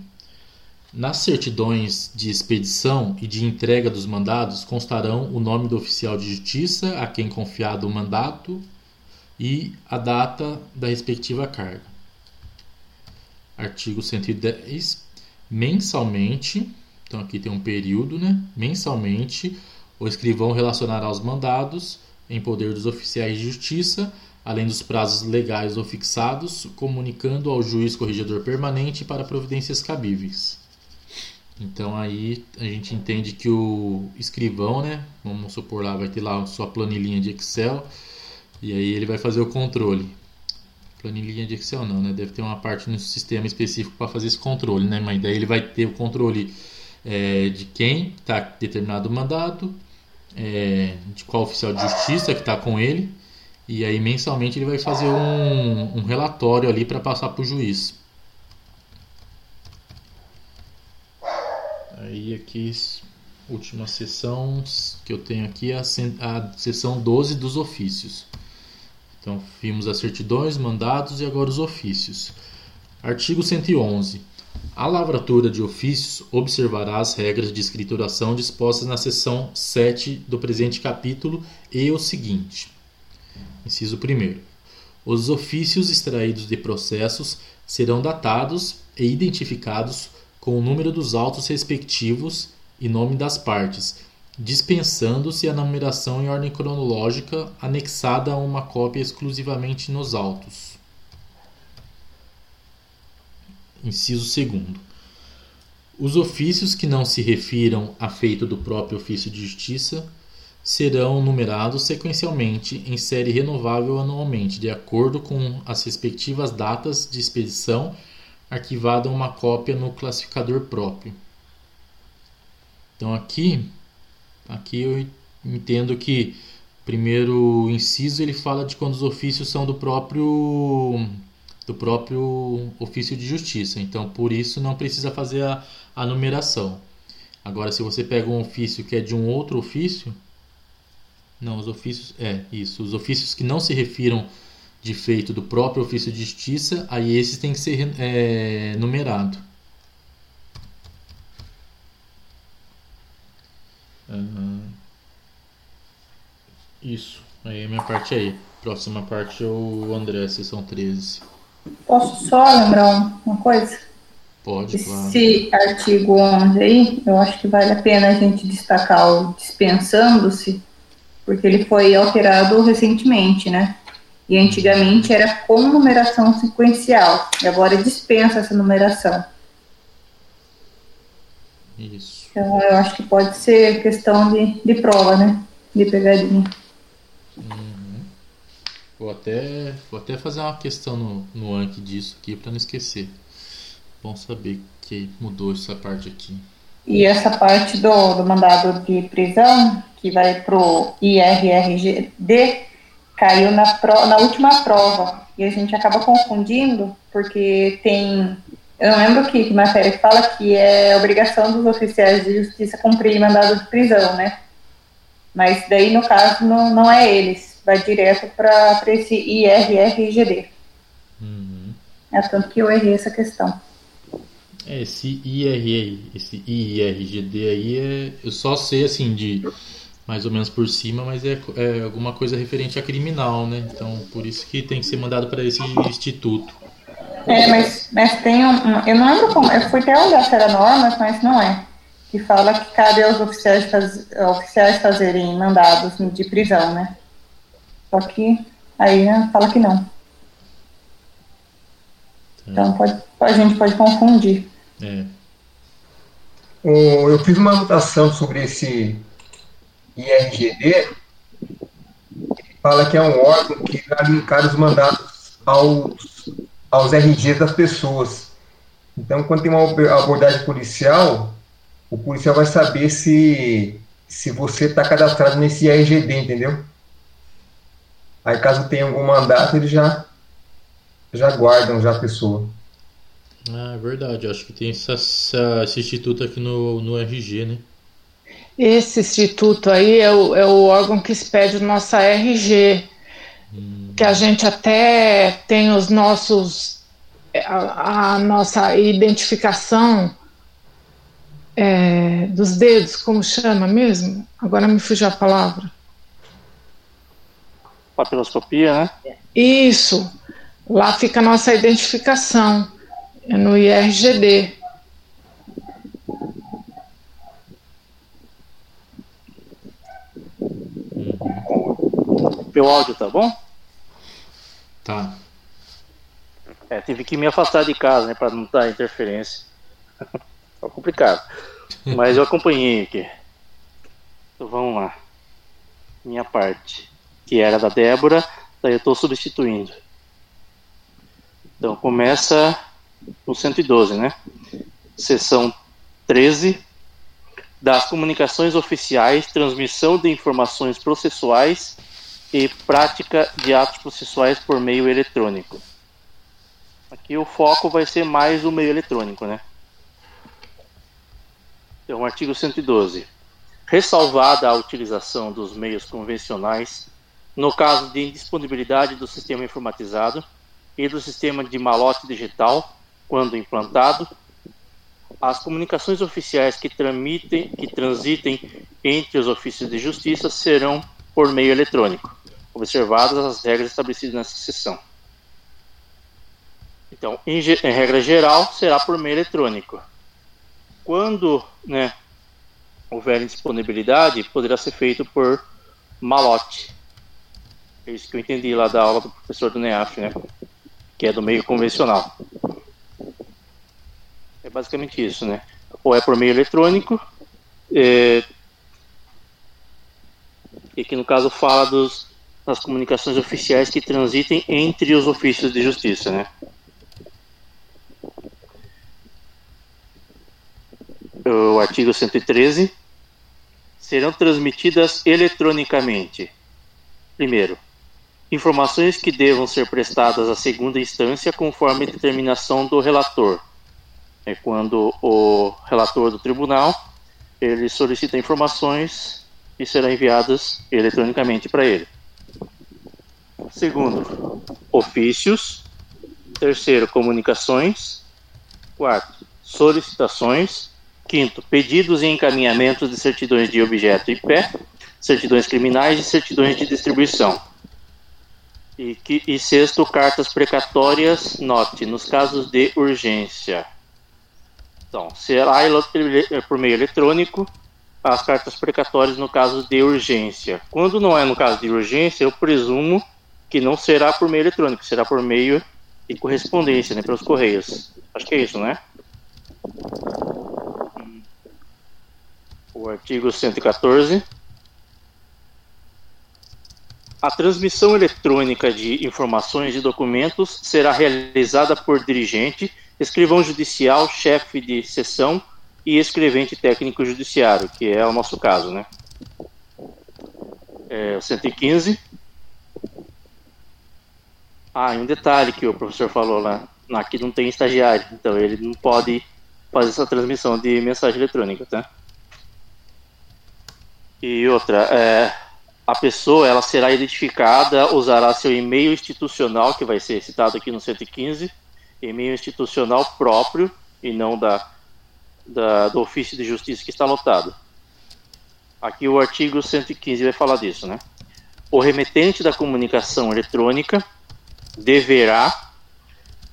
Nas certidões de expedição e de entrega dos mandados constarão o nome do oficial de justiça a quem confiado o mandato e a data da respectiva carga. Artigo 110. Mensalmente, então aqui tem um período, né? Mensalmente, o escrivão relacionará os mandados em poder dos oficiais de justiça, além dos prazos legais ou fixados, comunicando ao juiz corregedor permanente para providências cabíveis. Então aí a gente entende que o escrivão, né, vamos supor lá, vai ter lá sua planilhinha de Excel e aí ele vai fazer o controle. Planilhinha de Excel não, né? Deve ter uma parte no sistema específico para fazer esse controle, né? Mas daí ele vai ter o controle é, de quem está determinado mandato, é, de qual oficial de justiça que está com ele, e aí mensalmente ele vai fazer um, um relatório ali para passar para o juiz. Aí aqui, última sessão que eu tenho aqui, a, a sessão 12 dos ofícios. Então, vimos as certidões, mandados e agora os ofícios. Artigo 111. A lavratura de ofícios observará as regras de escrituração dispostas na seção 7 do presente capítulo e o seguinte. Inciso 1. Os ofícios extraídos de processos serão datados e identificados com o número dos autos respectivos e nome das partes, dispensando-se a numeração em ordem cronológica anexada a uma cópia exclusivamente nos autos. Inciso 2. Os ofícios que não se refiram a feito do próprio ofício de justiça serão numerados sequencialmente em série renovável anualmente, de acordo com as respectivas datas de expedição, arquivada uma cópia no classificador próprio. Então aqui, aqui eu entendo que primeiro inciso ele fala de quando os ofícios são do próprio do próprio ofício de justiça. Então, por isso, não precisa fazer a, a numeração. Agora, se você pega um ofício que é de um outro ofício, não, os ofícios, é isso, os ofícios que não se refiram de feito do próprio ofício de justiça, aí esses têm que ser é, numerado. Isso. Aí a minha parte aí. Próxima parte é o André, sessão 13. Posso só lembrar uma coisa? Pode, claro. Esse artigo 11 aí, eu acho que vale a pena a gente destacar o dispensando-se, porque ele foi alterado recentemente, né? E antigamente era com numeração sequencial, e agora dispensa essa numeração. Isso. Então eu acho que pode ser questão de, de prova, né? De pegadinha. Uhum. Vou até, vou até fazer uma questão no, no Anki disso aqui para não esquecer. Bom saber que mudou essa parte aqui. E essa parte do, do mandado de prisão, que vai pro IRRGD, caiu na, pro, na última prova. E a gente acaba confundindo, porque tem. Eu não lembro que, que matéria que fala que é obrigação dos oficiais de justiça cumprir mandado de prisão, né? Mas daí, no caso, não, não é eles. Vai direto para esse IRRGD. Uhum. É tanto que eu errei essa questão. É, esse IRR, esse IRGD aí é. Eu só sei assim de mais ou menos por cima, mas é, é alguma coisa referente a criminal, né? Então, por isso que tem que ser mandado para esse instituto. É, mas, mas tem um, Eu não lembro como. Eu fui até olhar se era norma, mas não é. Que fala que cabe aos oficiais, faz, oficiais fazerem mandados de prisão, né? Só que aí né, fala que não. Então pode, a gente pode confundir. É. Eu fiz uma anotação sobre esse IRGD, fala que é um órgão que vai linkar os mandatos aos, aos RGs das pessoas. Então, quando tem uma abordagem policial, o policial vai saber se, se você está cadastrado nesse IRGD, entendeu? Aí, caso tenha algum mandato, eles já, já guardam já a pessoa. Ah, é verdade. Acho que tem essa, essa, esse instituto aqui no, no RG, né? Esse instituto aí é o, é o órgão que expede nossa RG, hum. que a gente até tem os nossos a, a nossa identificação é, dos dedos, como chama mesmo? Agora me fugiu a palavra. Papiloscopia, né? Isso. Lá fica a nossa identificação, é no IRGD. Meu áudio tá bom? Tá. É, tive que me afastar de casa, né, para não dar interferência. [laughs] tá complicado. Mas eu acompanhei aqui. Então vamos lá. Minha parte, que era da Débora, daí eu estou substituindo. Então começa no 112, né? Seção 13 das comunicações oficiais, transmissão de informações processuais e prática de atos processuais por meio eletrônico. Aqui o foco vai ser mais o meio eletrônico, né? Então, artigo 112. Ressalvada a utilização dos meios convencionais, no caso de indisponibilidade do sistema informatizado e do sistema de malote digital, quando implantado, as comunicações oficiais que, tramitem, que transitem entre os ofícios de justiça serão por meio eletrônico observadas as regras estabelecidas nessa seção. Então, em, em, regra geral, será por meio eletrônico. Quando né, houver disponibilidade, poderá ser feito por malote. É isso que eu entendi lá da aula do professor do NEAF, né? Que é do meio convencional. É basicamente isso, né? Ou é por meio eletrônico, é, e que no caso fala dos nas comunicações oficiais que transitem entre os ofícios de justiça, né? O artigo 113 serão transmitidas eletronicamente. Primeiro, informações que devam ser prestadas à segunda instância conforme determinação do relator. É quando o relator do tribunal ele solicita informações e serão enviadas eletronicamente para ele. Segundo, ofícios. Terceiro, comunicações. Quarto, solicitações. Quinto, pedidos e encaminhamentos de certidões de objeto e pé, certidões criminais e certidões de distribuição. E, que, e sexto, cartas precatórias, note, nos casos de urgência. Então, será por meio eletrônico as cartas precatórias no caso de urgência. Quando não é no caso de urgência, eu presumo que não será por meio eletrônico, será por meio de correspondência, né, pelos correios. Acho que é isso, né? O artigo 114. A transmissão eletrônica de informações e documentos será realizada por dirigente, escrivão judicial, chefe de sessão e escrevente técnico judiciário, que é o nosso caso, né? É, 115. Ah, e um detalhe que o professor falou lá, aqui não tem estagiário, então ele não pode fazer essa transmissão de mensagem eletrônica, tá? E outra, é, a pessoa ela será identificada, usará seu e-mail institucional, que vai ser citado aqui no 115, e-mail institucional próprio e não da, da, do ofício de justiça que está lotado. Aqui o artigo 115 vai falar disso, né? O remetente da comunicação eletrônica deverá,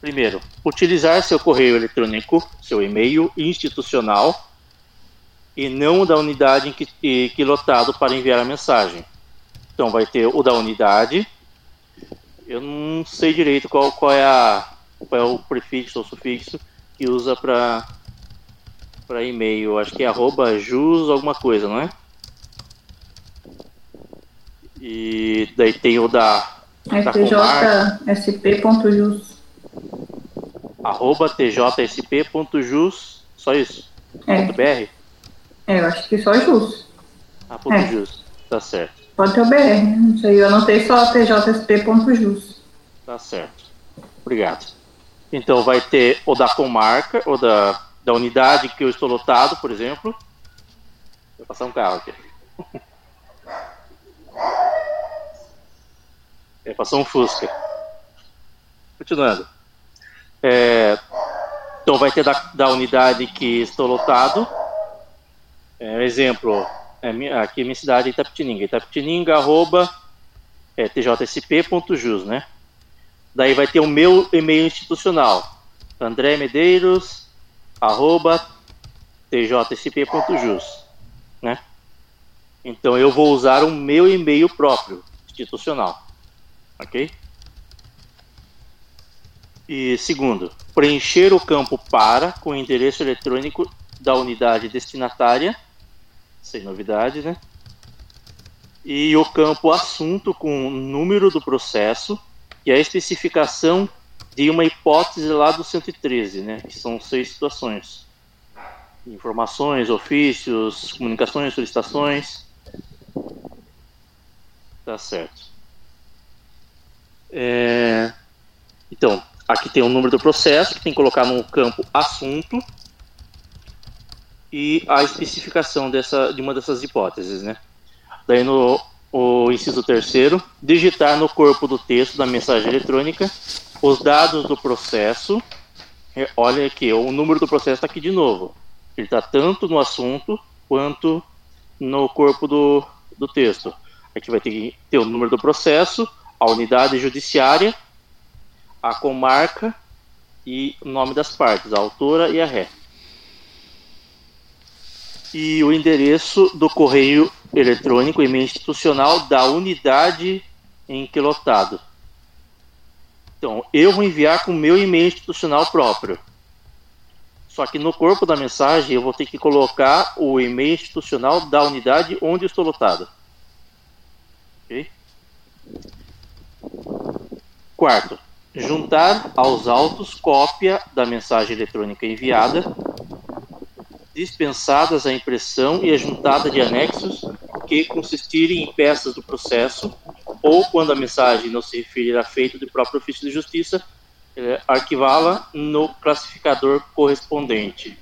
primeiro, utilizar seu correio eletrônico, seu e-mail institucional, e não da unidade em que, que lotado para enviar a mensagem. Então vai ter o da unidade. Eu não sei direito qual, qual, é, a, qual é o prefixo ou sufixo que usa para para e-mail. Acho que é arroba jus alguma coisa, não é? E daí tem o da tjsp.jus. Arroba tjsp.jus, só isso? É. .br? É, eu acho que só jus. Ah, ponto é. jus, tá certo. Pode ter o BR, não sei, eu anotei só tjsp.jus. Tá certo. Obrigado. Então vai ter o da comarca, ou da, da unidade que eu estou lotado, por exemplo. Vou passar um carro aqui. [laughs] É, passou um Fusca. Continuando. É, então vai ter da, da unidade que estou lotado. É, exemplo, é, aqui minha cidade é Itapetininga. Itapetininga, arroba, é, tjsp.jus, né? Daí vai ter o meu e-mail institucional. André Medeiros, arroba, tjsp.jus, né? Então eu vou usar o meu e-mail próprio, institucional ok? E segundo, preencher o campo para com o endereço eletrônico da unidade destinatária, sem novidade, né? E o campo assunto com o número do processo e a especificação de uma hipótese lá do 113, né? Que são seis situações: informações, ofícios, comunicações, solicitações. Tá certo. É... Então, aqui tem o número do processo, que tem que colocar no campo assunto e a especificação dessa, de uma dessas hipóteses, né? Daí no o inciso terceiro, digitar no corpo do texto da mensagem eletrônica os dados do processo. É, olha aqui, o número do processo está aqui de novo. Ele está tanto no assunto quanto no corpo do, do texto. Aqui vai ter que ter o número do processo, a unidade judiciária, a comarca e o nome das partes, a autora e a ré. E o endereço do correio eletrônico, e-mail institucional da unidade em que lotado. Então, eu vou enviar com o meu e-mail institucional próprio. Só que no corpo da mensagem eu vou ter que colocar o e-mail institucional da unidade onde estou lotado. Ok? Quarto, juntar aos autos cópia da mensagem eletrônica enviada, dispensadas a impressão e a juntada de anexos que consistirem em peças do processo, ou quando a mensagem não se referir a feito do próprio ofício de justiça, é, arquivá-la no classificador correspondente.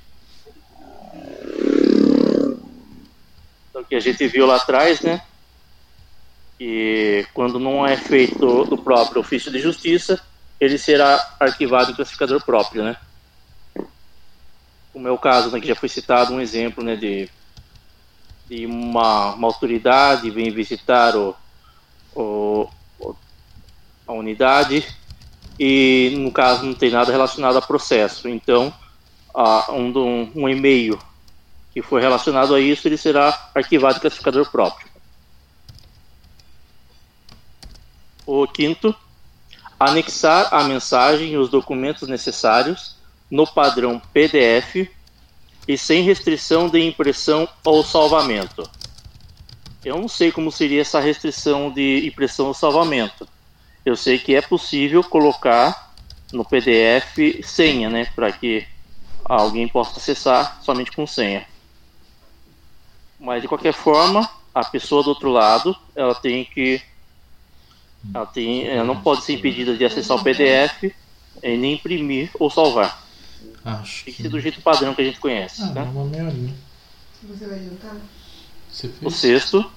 Então, que a gente viu lá atrás, né? E quando não é feito do próprio ofício de justiça, ele será arquivado em classificador próprio, né? Como é o caso, né, que já foi citado um exemplo, né, de, de uma, uma autoridade vem visitar o, o, a unidade e, no caso, não tem nada relacionado a processo. Então, um, um e-mail que for relacionado a isso, ele será arquivado em classificador próprio. O quinto, anexar a mensagem os documentos necessários no padrão PDF e sem restrição de impressão ou salvamento. Eu não sei como seria essa restrição de impressão ou salvamento. Eu sei que é possível colocar no PDF senha, né, para que alguém possa acessar somente com senha. Mas de qualquer forma, a pessoa do outro lado, ela tem que ela, tem, ela não pode ser impedida de acessar o PDF, nem imprimir ou salvar. Acho tem que ser do jeito padrão que a gente conhece. Ah, tá? uma meia horinha. Você vai? Você fez? O sexto,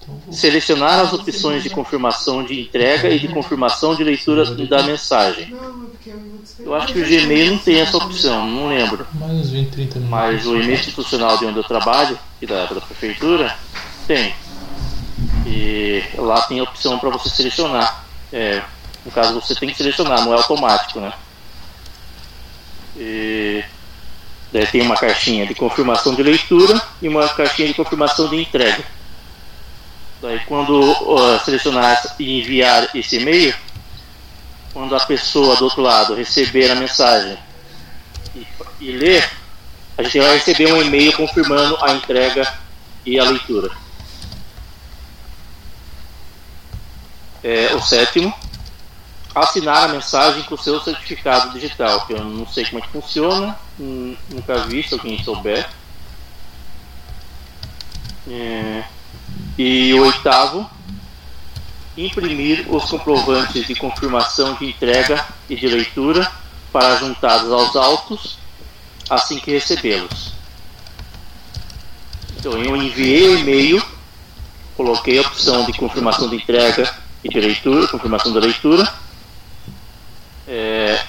Então, vou- selecionar as opções de confirmação de entrega e de confirmação de leitura da mensagem. É eu acho que o Gmail não tem essa opção, não lembro. Mais uns 20, 30 minutos. Mas o e-mail institucional de onde eu trabalho, e da, da prefeitura, tem. E lá tem a opção para você selecionar. É, no caso, você tem que selecionar, não é automático, né? E daí tem uma caixinha de confirmação de leitura e uma caixinha de confirmação de entrega. Daí, quando ó, selecionar e enviar esse e-mail, quando a pessoa do outro lado receber a mensagem e, e ler, a gente vai receber um e-mail confirmando a entrega e a leitura. É, o sétimo, assinar a mensagem com o seu certificado digital, que eu não sei como é que funciona, nu- nunca vi, se alguém souber. É, e o oitavo, imprimir os comprovantes de confirmação de entrega e de leitura para juntados aos autos assim que recebê-los. Então eu enviei o e-mail, coloquei a opção de confirmação de entrega e de leitura, confirmação da leitura, é,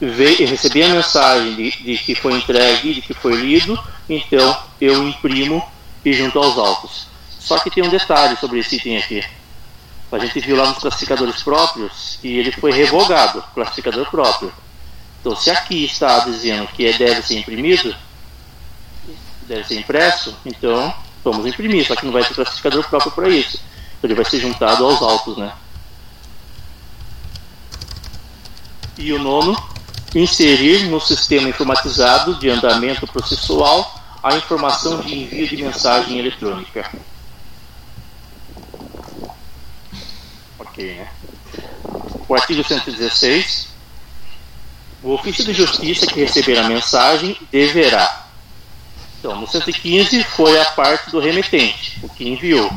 ve- recebi a mensagem de, de que foi entregue de que foi lido, então eu imprimo e junto aos autos. Só que tem um detalhe sobre esse item aqui. A gente viu lá nos classificadores próprios que ele foi revogado, classificador próprio. Então, se aqui está dizendo que é- deve ser imprimido, deve ser impresso, então vamos imprimir, só que não vai ter classificador próprio para isso. Ele vai ser juntado aos autos, né? E o nono, inserir no sistema informatizado de andamento processual a informação de envio de mensagem eletrônica. Ok, né? O artigo 116. O ofício de justiça que receber a mensagem deverá. Então, no 115 foi a parte do remetente, o que enviou.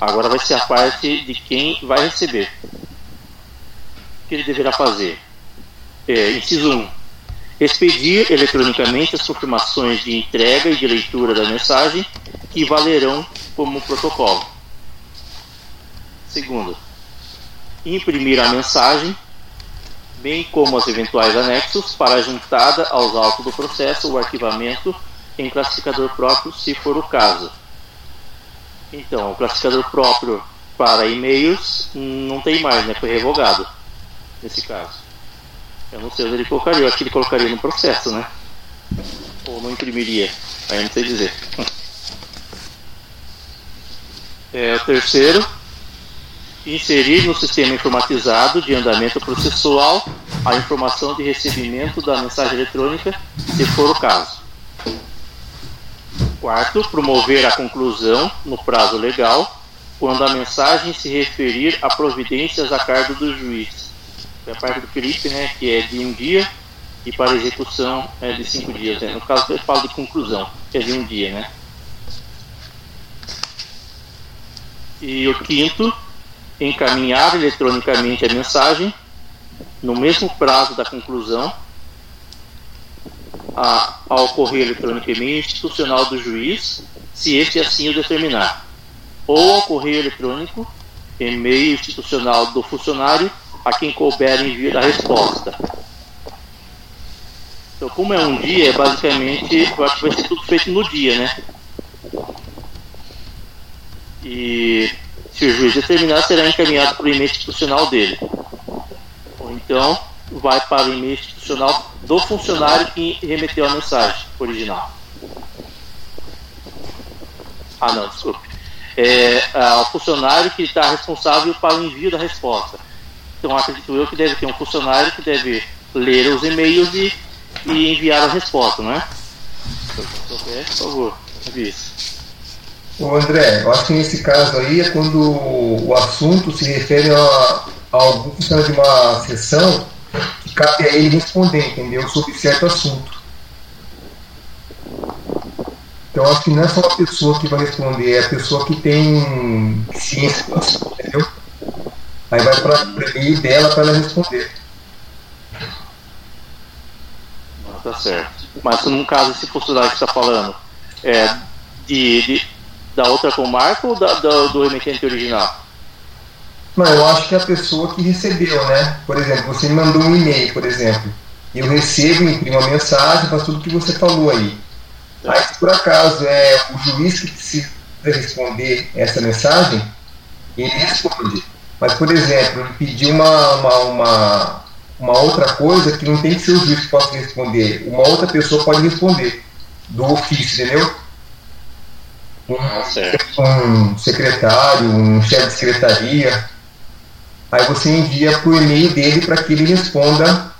Agora vai ser a parte de quem vai receber. O que ele deverá fazer? É, inciso 1. Expedir eletronicamente as confirmações de entrega e de leitura da mensagem que valerão como protocolo. Segundo, imprimir a mensagem, bem como os eventuais anexos, para juntada aos autos do processo ou arquivamento em classificador próprio, se for o caso. Então, o classificador próprio para e-mails hum, não tem mais, né? Foi revogado nesse caso. Eu não sei onde ele colocaria, eu acho que ele colocaria no processo, né? Ou não imprimiria, aí não sei dizer. É, terceiro, inserir no sistema informatizado de andamento processual a informação de recebimento da mensagem eletrônica, se for o caso. Quarto, promover a conclusão no prazo legal, quando a mensagem se referir a providências a cargo do juiz. É a parte do Felipe, né, que é de um dia, e para execução é de cinco dias. Né? No caso, eu falo de conclusão, que é de um dia, né? E o quinto, encaminhar eletronicamente a mensagem no mesmo prazo da conclusão a, ao correio eletrônico e-mail institucional do juiz, se este assim o determinar, ou ao correio eletrônico e-mail institucional do funcionário a quem couber envio da resposta. Então, como é um dia, basicamente, eu acho que vai ser tudo feito no dia, né? E se o juiz determinar, será encaminhado para o e-mail institucional dele. Ou então, vai para o e-mail institucional do funcionário que remeteu a mensagem original. Ah, não, desculpe. É, é o funcionário que está responsável para o envio da resposta. Então, acredito eu que deve ter um funcionário que deve ler os e-mails e, e enviar a resposta, não é? Por favor, avise. Ô André, eu acho que nesse caso aí é quando o assunto se refere a, a algum funcionário de uma sessão que cabe a ele responder, entendeu? Sobre certo assunto. Então acho que não é só a pessoa que vai responder, é a pessoa que tem ciência do assunto, entendeu? Aí vai para o e-mail dela para ela responder. Tá certo. Mas no caso, esse funcionário que está falando é de, de, da outra comarca ou da, da, do remetente original? Não, eu acho que é a pessoa que recebeu, né? Por exemplo, você me mandou um e-mail, por exemplo. Eu recebo, imprimo a mensagem, faz tudo que você falou aí. Aí, se por acaso é o juiz que precisa responder essa mensagem, ele responde. Mas, por exemplo, ele pediu uma, uma, uma, uma outra coisa que não tem que ser o juiz que possa responder. Uma outra pessoa pode responder do ofício, entendeu? Um, um secretário, um chefe de secretaria. Aí você envia para o e-mail dele para que ele responda.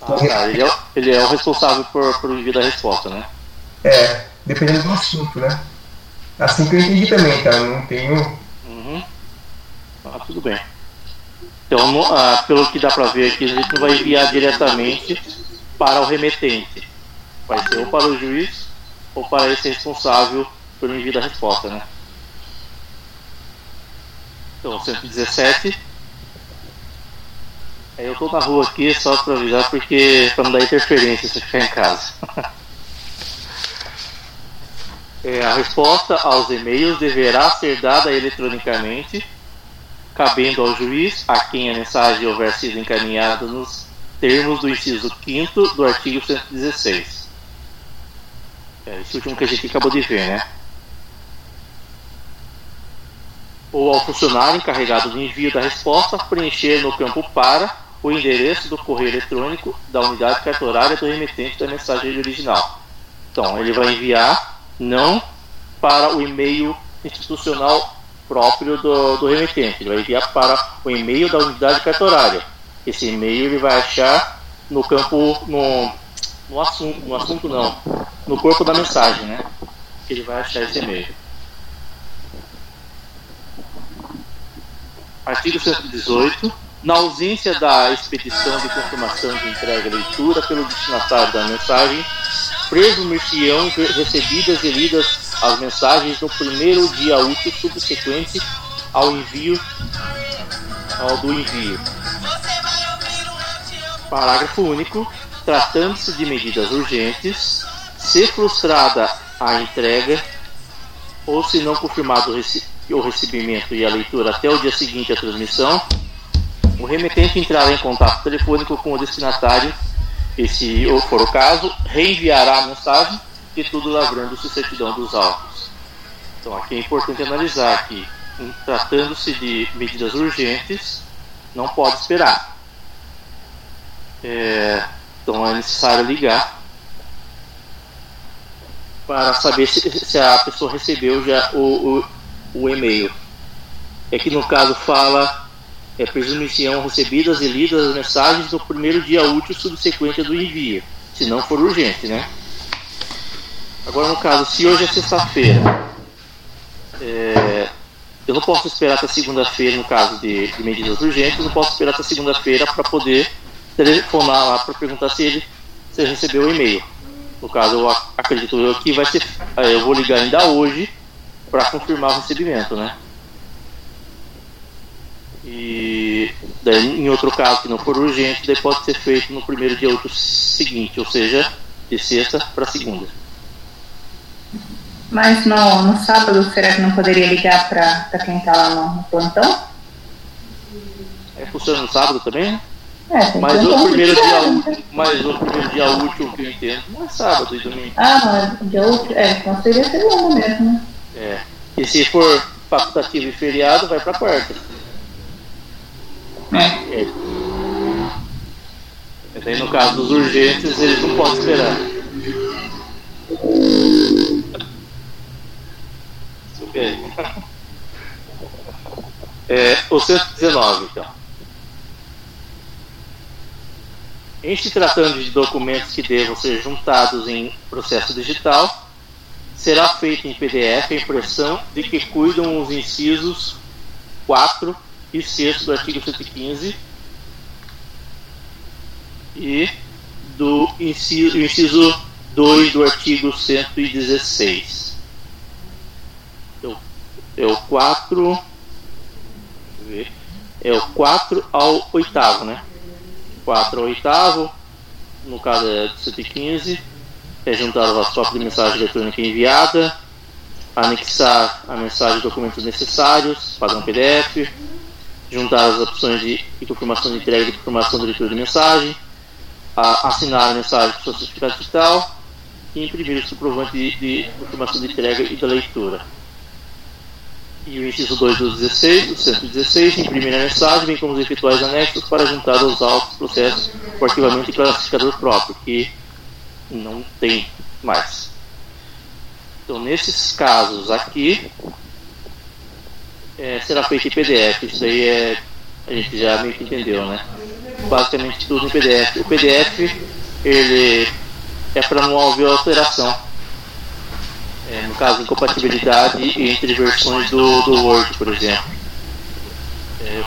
Ah, tá. ele, é, ele é o responsável por, por envio da resposta, né? É, dependendo do assunto, né? Assim que eu entendi também, tá? Não tenho. Ah, tudo bem. Então, ah, pelo que dá para ver aqui, a gente não vai enviar diretamente para o remetente. Vai ser ou para o juiz ou para esse responsável pelo envio da resposta, né? Então, 117. Eu tô na rua aqui só para avisar porque para não dar interferência se ficar em casa. [laughs] é, a resposta aos e-mails deverá ser dada eletronicamente, cabendo ao juiz a quem a mensagem houver sido encaminhada nos termos do inciso 5 do artigo 116. É, esse último que a gente acabou de ver, né? Ou ao funcionário encarregado do envio da resposta preencher no campo para o endereço do correio eletrônico da unidade cartorária do remetente da mensagem original. Então, ele vai enviar não para o e-mail institucional próprio do, do remetente, ele vai enviar para o e-mail da unidade cartorária. Esse e-mail ele vai achar no campo, no, no assunto, no assunto não, no corpo da mensagem, né? Ele vai achar esse e-mail. Artigo 118. Na ausência da expedição de confirmação de entrega e leitura pelo destinatário da mensagem, presumir-se-ão recebidas e lidas as mensagens no primeiro dia útil subsequente ao envio ao do envio. Parágrafo único. Tratando-se de medidas urgentes, se frustrada a entrega ou se não confirmado o recebimento e a leitura até o dia seguinte à transmissão, o remetente entrará em contato telefônico com o destinatário e, se for o caso, reenviará a mensagem e tudo lavrando-se certidão dos autos. Então, aqui é importante analisar que, tratando-se de medidas urgentes, não pode esperar. É, então, é necessário ligar para saber se, se a pessoa recebeu já o, o, o e-mail. É que no caso fala é, presumição recebidas e lidas as mensagens no primeiro dia útil subsequente do envio, se não for urgente, né? Agora, no caso, se hoje é sexta-feira, é, eu não posso esperar até segunda-feira, no caso de, de, medidas urgentes, eu não posso esperar até segunda-feira para poder telefonar lá para perguntar se ele, se recebeu o e-mail. No caso, eu acredito eu que vai ser, é, eu vou ligar ainda hoje para confirmar o recebimento, né? E daí, em outro caso que não for urgente, daí pode ser feito no primeiro dia útil seguinte, ou seja, de sexta para segunda. Mas no, no sábado, será que não poderia ligar para quem está lá no, no, plantão? É, funciona no sábado também? É, Mas o primeiro dia útil, mas o primeiro dia útil que eu entendo não é sábado e domingo. Ah, mas dia útil, é, então seria segunda mesmo, né? É. E se for facultativo e feriado, vai pra quarta. É. E daí no caso dos urgentes, eles não podem esperar. É, o 119, então. Em se tratando de documentos que devam ser juntados em processo digital, será feita em PDF a impressão de que cuidam os incisos 4 e 6 do artigo 115 e do inciso, inciso 2 do artigo 116. Então, É o 4. ver, É o 4 ao 8, né? 4 ao 8, no caso é do 115, é juntar a cópia de mensagem eletrônica enviada, anexar a mensagem e documentos necessários, padrão PDF, juntar as opções de, confirmação de entrega e de confirmação de leitura de mensagem, a, assinar a mensagem com seu certificado digital e imprimir o comprovante de, de de entrega e da leitura. E o inciso 2 do 16, do 116, imprimir a mensagem, bem como os efetuais anexos para juntar aos autos, processos, o arquivamento e classificador próprio, que não tem mais. Então, nesses casos aqui, é, será feito em PDF. Isso aí é, a gente já meio que entendeu, né? Basicamente tudo em PDF. O PDF ele é para não haver alteração. É, no caso, incompatibilidade entre versões do, do Word, por exemplo. É,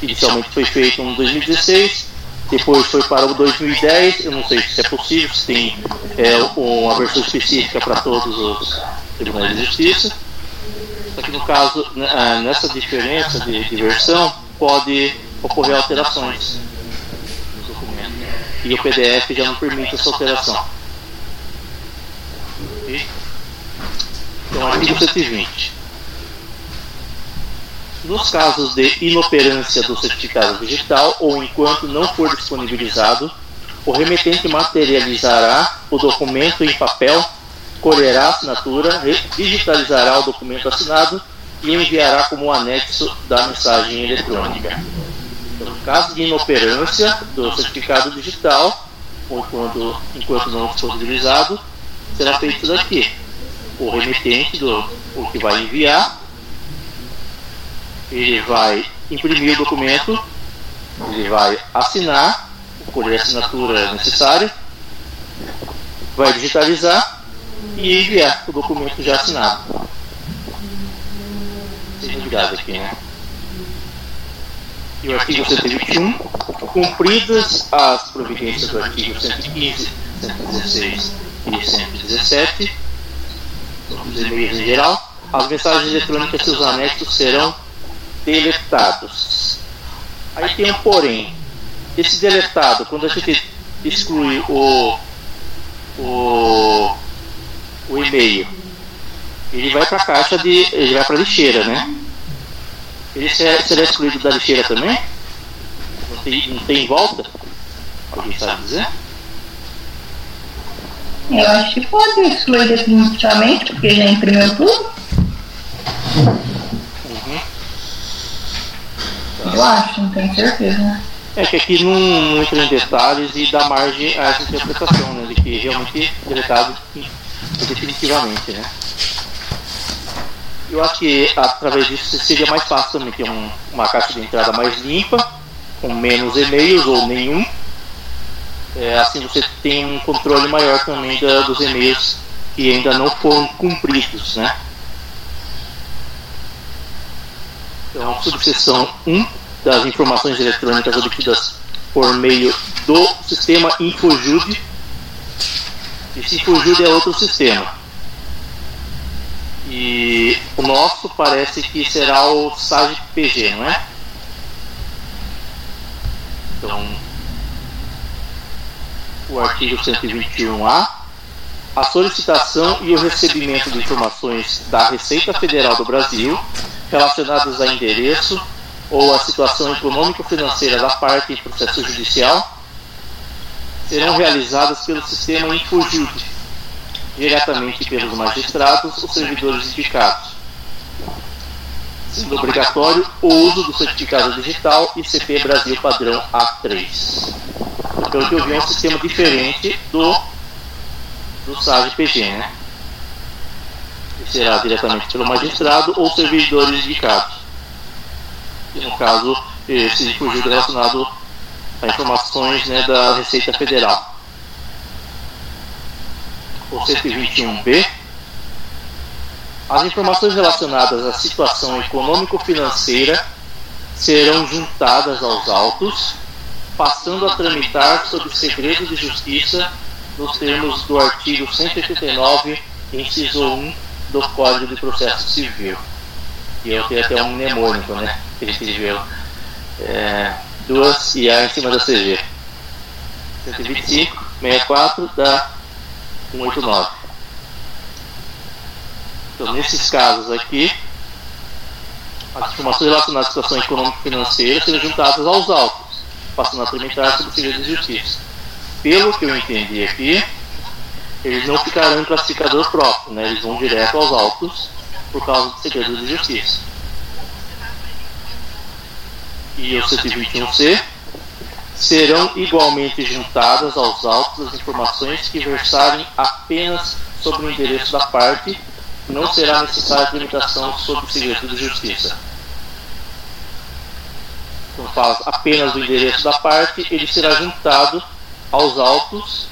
inicialmente foi feito em 2016, depois foi para o 2010. Eu não sei se é possível, se tem é, uma versão específica para todos os tribunais de justiça. Só que no caso, né, ah, nessa diferença de, de versão, pode ocorrer alterações no documento. E o PDF já não permite essa alteração. Então, artigo 120. Nos casos de inoperância do certificado digital ou enquanto não for disponibilizado, o remetente materializará o documento em papel, colherá a assinatura, digitalizará o documento assinado e enviará como anexo da mensagem eletrônica. Então, no caso de inoperância do certificado digital, ou quando, enquanto não disponibilizado, será feito isso daqui. O remetente, do, o que vai enviar, ele vai imprimir o documento, ele vai assinar, colher a assinatura necessária, vai digitalizar e enviar o documento já assinado. Novidade aqui, né? E o artigo 121, cumpridas as providências do artigo 115, 116 e 117, os e-mails em geral, as mensagens eletrônicas e seus anexos serão deletados. Aí tem um porém. Esse deletado, quando a gente exclui o, o, o e-mail, ele vai para a caixa de. ele vai para a lixeira, né? Ele será, excluído da lixeira também? Não tem, não tem volta? Alguém sabe dizer? Eu acho que pode excluir definitivamente, porque já imprimiu tudo. Uhum. Eu acho, não tenho certeza. É que aqui não, não entra em detalhes e dá margem a essa interpretação, né? De que realmente é deletado definitivamente, né? Eu acho que através disso seria mais fácil também ter um- uma caixa de entrada mais limpa, com menos e-mails ou nenhum. É, assim você tem um controle maior também da- dos e-mails que ainda não foram cumpridos, né? Então, subseção 1 das informações eletrônicas obtidas por meio do sistema InfoJude. Esse InfoJude é outro sistema. E o nosso parece que será o SAG PG, não é? Então, o artigo 121A, a solicitação e o recebimento de informações da Receita Federal do Brasil relacionadas a endereço, ou a situação econômico-financeira da parte em processo judicial serão realizadas pelo sistema Infojude, diretamente pelos magistrados ou servidores indicados, sendo obrigatório o uso do certificado digital ICP Brasil padrão A3. Então, que eu vi é um sistema diferente do, do SAG-PG, né? Que será diretamente pelo magistrado ou servidores indicados. E no caso, esse fugiu relacionado informações né, da Receita Federal. O 121B as informações relacionadas à situação econômico-financeira serão juntadas aos autos, passando a tramitar sob segredo de justiça nos termos do artigo 189, inciso 1 do Código de Processo Civil. E eu tenho até um mnemônico, né? Que gente viu. É, duas IA em cima da CG. 125, 64 da 189. Então, nesses casos aqui, as informações relacionadas à situação econômico-financeira serão juntadas aos autos, passando a tramitar sob segredo de justiça. Pelo que eu entendi aqui, eles não ficarão em classificador próprio, né? eles vão direto aos autos por causa do segredo de justiça. E o 121C serão igualmente juntadas aos autos as informações que versarem apenas sobre o endereço da parte não será necessária limitação sobre o segredo de justiça. Quando fala apenas do endereço da parte, ele será juntado aos autos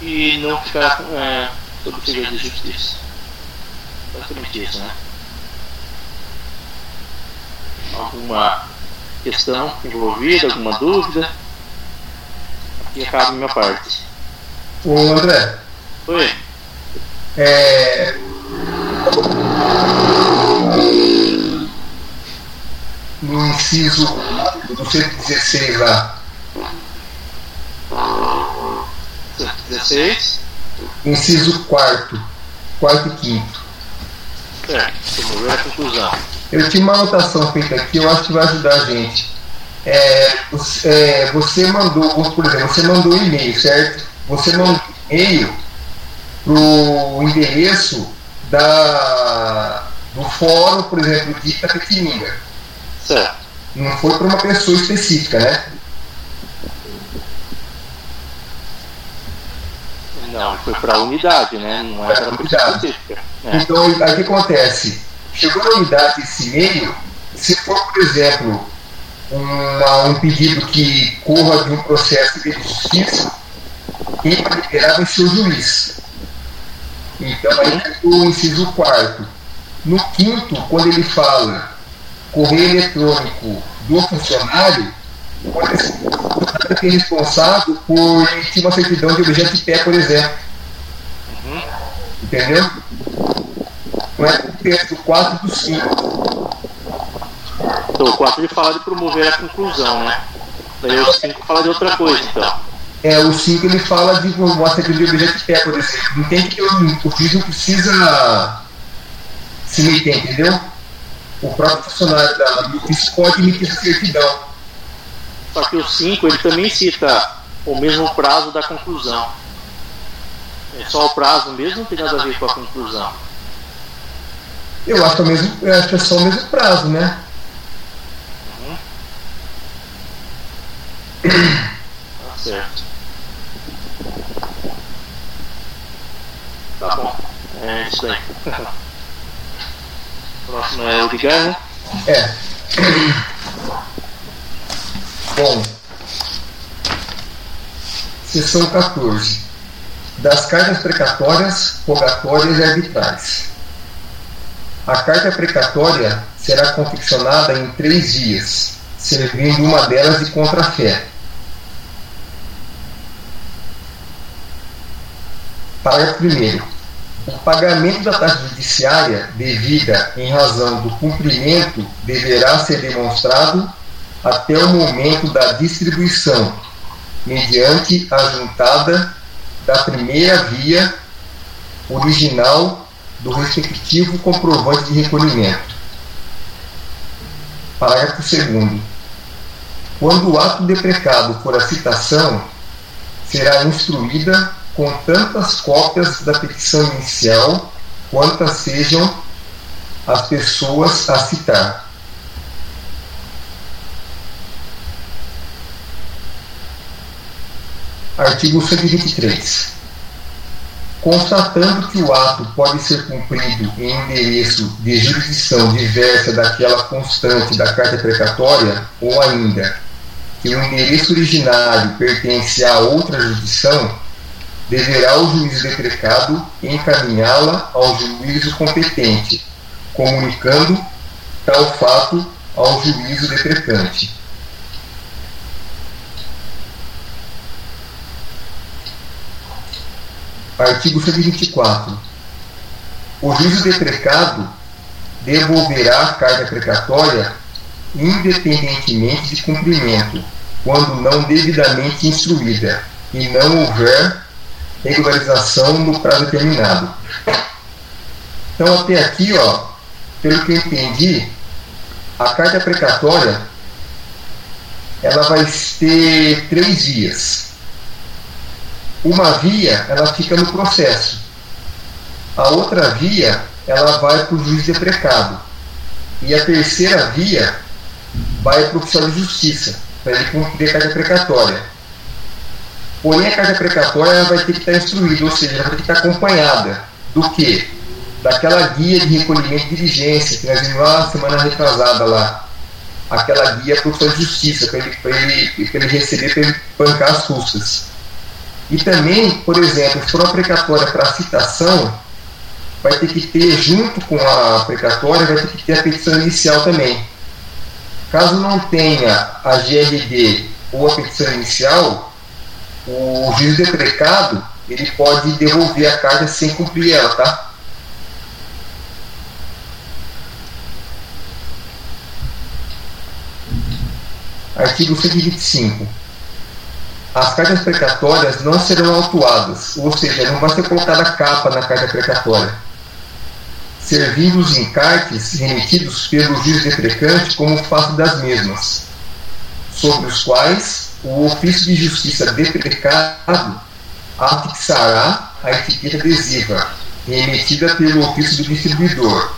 e não ficará é, sob o segredo de justiça. Basicamente isso, né? Alguma questão envolvida, alguma dúvida? Aqui acaba a minha parte. Ô André. Oi. É, no inciso do 116 lá. 16. Inciso 4. Quarto e quinto. É, vamos ver a conclusão. Eu tinha uma anotação feita aqui, eu acho que vai ajudar a gente. É, você, é, você mandou, por exemplo, você mandou um e-mail, certo? Você mandou um e-mail para o endereço da, do fórum, por exemplo, de Itapetininga. Certo. Não foi para uma pessoa específica, né? Não, foi para a unidade, né? Não é para a pessoa específica. É. Então, aí o que acontece? Chegou na unidade esse e-mail, se for, por exemplo, uma, um pedido que corra de um processo de justiça, quem vai liberar vai ser o juiz. Então aí o inciso quarto. No quinto, quando ele fala correio eletrônico do funcionário, pode ser que é responsável por emitir uma certidão de objeto de pé, por exemplo. Uhum. Entendeu? Não é o texto do 4 e do 5. Então, o 4 ele fala de promover a conclusão, né? Daí o 5 fala de outra coisa, então. É, o 5 ele fala de uma certidão de objeto de pé, por exemplo. Entende que o, o juiz não precisa se meter, entendeu? O próprio funcionário da justiça pode emitir certidão. Só que o 5 ele também cita o mesmo prazo da conclusão. É só o prazo mesmo, não tem nada a ver com a conclusão. Eu acho que é, o mesmo, eu acho que é só o mesmo prazo, né? Tá certo. Tá bom. É isso aí. [laughs] Próximo é o de guerra. É. Bom. Seção 14. Das cartas precatórias, rogatórias e arbitrais. A carta precatória será confeccionada em três dias, servindo uma delas de contrafé. Parágrafo 1. O pagamento da taxa judiciária devida em razão do cumprimento deverá ser demonstrado até o momento da distribuição, mediante a juntada da primeira via original do respectivo comprovante de recolhimento. Parágrafo 2. Quando o ato deprecado for a citação, será instruída com tantas cópias da petição inicial quantas sejam as pessoas a citar. Artigo 123. Constatando que o ato pode ser cumprido em endereço de jurisdição diversa daquela constante da carta precatória, ou ainda que o endereço originário pertence a outra jurisdição, deverá o juiz deprecado encaminhá-la ao juízo competente, comunicando tal fato ao juízo deprecante. Artigo 124. O juízo deprecado devolverá a carga precatória independentemente de cumprimento, quando não devidamente instruída e não houver regularização no prazo determinado. Então, até aqui, ó, pelo que eu entendi, a carta precatória ela vai ter três vias. Uma via ela fica no processo. A outra via ela vai para o juiz deprecado. E a terceira via vai para o oficial de justiça, para ele cumprir a carta precatória. Porém, a carta precatória vai ter que estar instruída, ou seja, ela vai ter que estar acompanhada do que? Daquela guia de recolhimento de diligência que nós vimos lá semana retrasada lá. Aquela guia para o oficial de justiça, para ele, ele, ele receber, para ele bancar as custas. E também, por exemplo, se for uma precatória para citação, vai ter que ter, junto com a precatória, vai ter que ter a petição inicial também. Caso não tenha a GRD ou a petição inicial, o juiz deprecado ele pode devolver a carga sem cumprir ela, tá? Artigo 125. As cartas precatórias não serão autuadas, ou seja, não vai ser colocada capa na carta precatória. Servindo os encartes remetidos pelo juiz deprecante como face das mesmas, sobre os quais o ofício de justiça deprecado afixará a etiqueta adesiva remetida pelo ofício do distribuidor,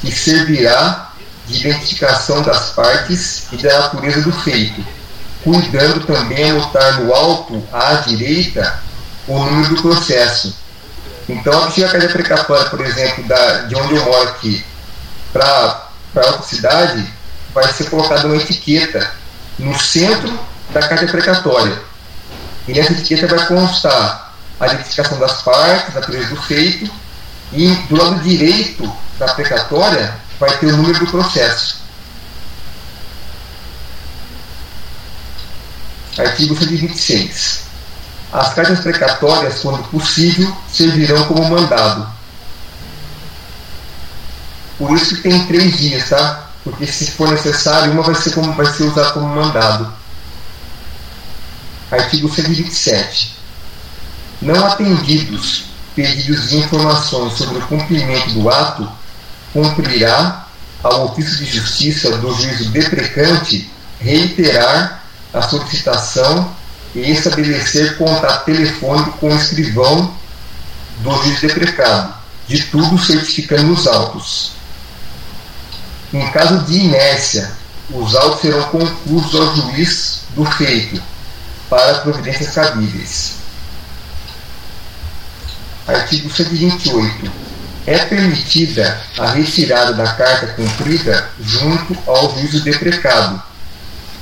que servirá de identificação das partes e da natureza do feito, cuidando também anotar no alto à direita o número do processo então, a carga precatória, por exemplo, da, de onde eu moro aqui para outra cidade, vai ser colocada uma etiqueta no centro da carta precatória. E nessa etiqueta vai constar a identificação das partes, a natureza do feito, e do lado direito da precatória vai ter o número do processo. Artigo 126. As cartas precatórias, quando possível, servirão como mandado. Por isso que tem três dias, tá? Porque se for necessário, uma vai ser, como, vai ser usada como mandado. Artigo 127. Não atendidos pedidos de informações sobre o cumprimento do ato, cumprirá ao ofício de justiça do juízo deprecante reiterar a solicitação e estabelecer contato telefônico com o escrivão do juiz deprecado, de tudo certificando os autos. Em caso de inércia, os autos serão concursos ao juiz do feito para providências cabíveis. Artigo 128. É permitida a retirada da carta cumprida junto ao juízo deprecado,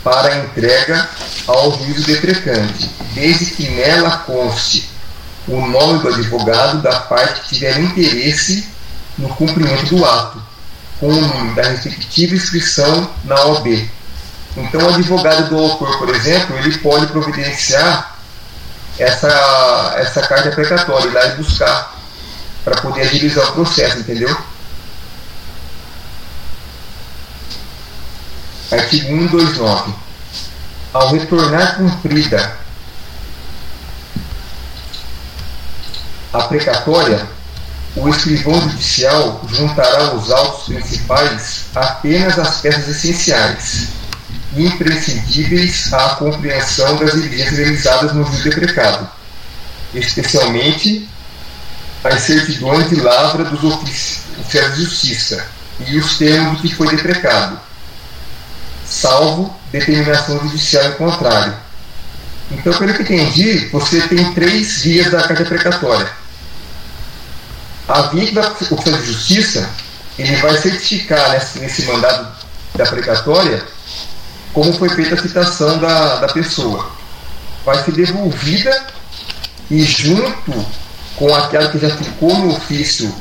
para entrega ao juízo deprecante, desde que nela conste o nome do advogado da parte que tiver interesse no cumprimento do ato, com o nome da respectiva inscrição na OB. Então, o advogado do autor, por exemplo, ele pode providenciar essa, essa carta precatória, ir lá e buscar, para poder agilizar o processo, entendeu? Artigo 129. Ao retornar cumprida a precatória, o escrivão judicial juntará aos autos principais apenas as peças essenciais, imprescindíveis à compreensão das diligências realizadas no juízo deprecado, especialmente as certidões de lavra dos oficiais de justiça e os termos do que foi deprecado, salvo determinação judicial em contrário. Então, pelo que entendi, você tem três vias da carta precatória. A via da oficial de justiça, ele vai certificar nesse, nesse mandado da precatória como foi feita a citação da, da pessoa. Vai ser devolvida e junto com aquela que já ficou no ofício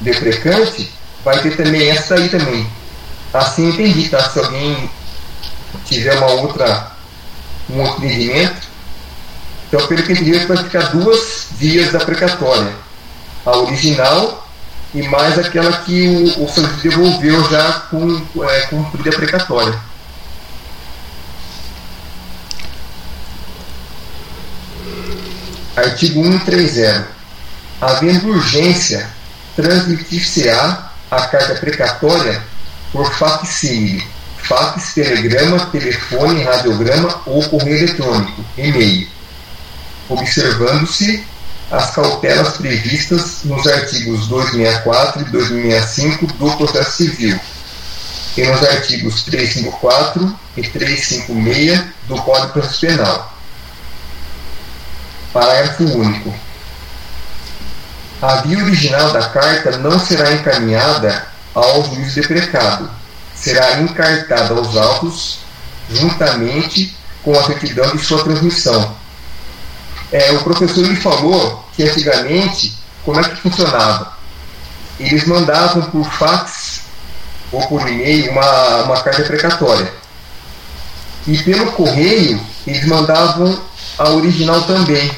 deprecante, vai ter também essa aí também. Assim entendi, tá? Se alguém tiver uma outra, um outro entendimento, então pelo que entendi vai ficar duas vias da precatória. A original e mais aquela que o, o devolveu já com é, cumprida a precatória. Artigo 130. Havendo urgência, transmitir-se-á a carta precatória por facsímile, fax, telegrama, telefone, radiograma ou correio eletrônico, e-mail, observando-se as cautelas previstas nos artigos 264 e 265 do Processo Civil e nos artigos 354 e 356 do Código Processo Penal. Parágrafo único. A via original da carta não será encaminhada ao juiz deprecado, será encartada aos autos juntamente com a certidão de sua transmissão. É, o professor me falou que antigamente, como é que funcionava? Eles mandavam por fax ou por e-mail uma, uma carta precatória. E pelo correio, eles mandavam a original também.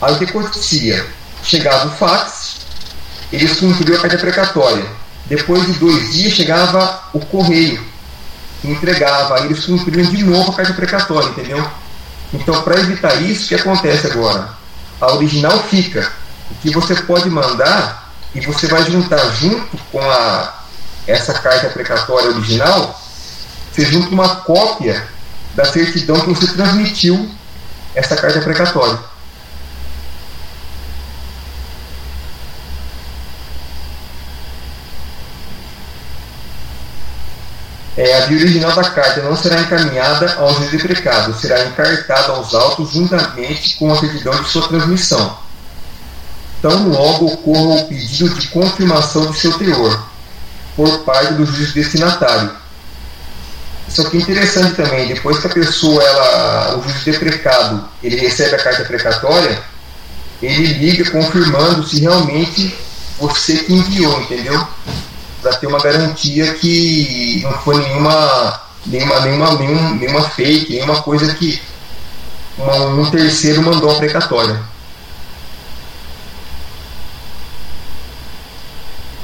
Aí o que acontecia? Chegava o fax, eles cumpriam a carta precatória. Depois de dois dias chegava o correio, entregava, aí eles cumpriam de novo a carta precatória, entendeu? Então, para evitar isso, o que acontece agora? A original fica. O que você pode mandar e você vai juntar junto com a, essa carta precatória original, você junta uma cópia da certidão que você transmitiu essa carta precatória. É, a via original da carta não será encaminhada ao juiz deprecado, será encartada aos autos juntamente com a certidão de sua transmissão. Tão logo ocorra o pedido de confirmação de seu teor, por parte do juiz destinatário. Isso aqui é interessante também, depois que a pessoa, ela, o juiz deprecado, ele recebe a carta precatória, ele liga confirmando se realmente você que enviou, entendeu? Para ter uma garantia que não foi nenhuma nenhuma, nenhuma, nenhuma, nenhuma fake, nenhuma coisa que uma, um terceiro mandou a precatória.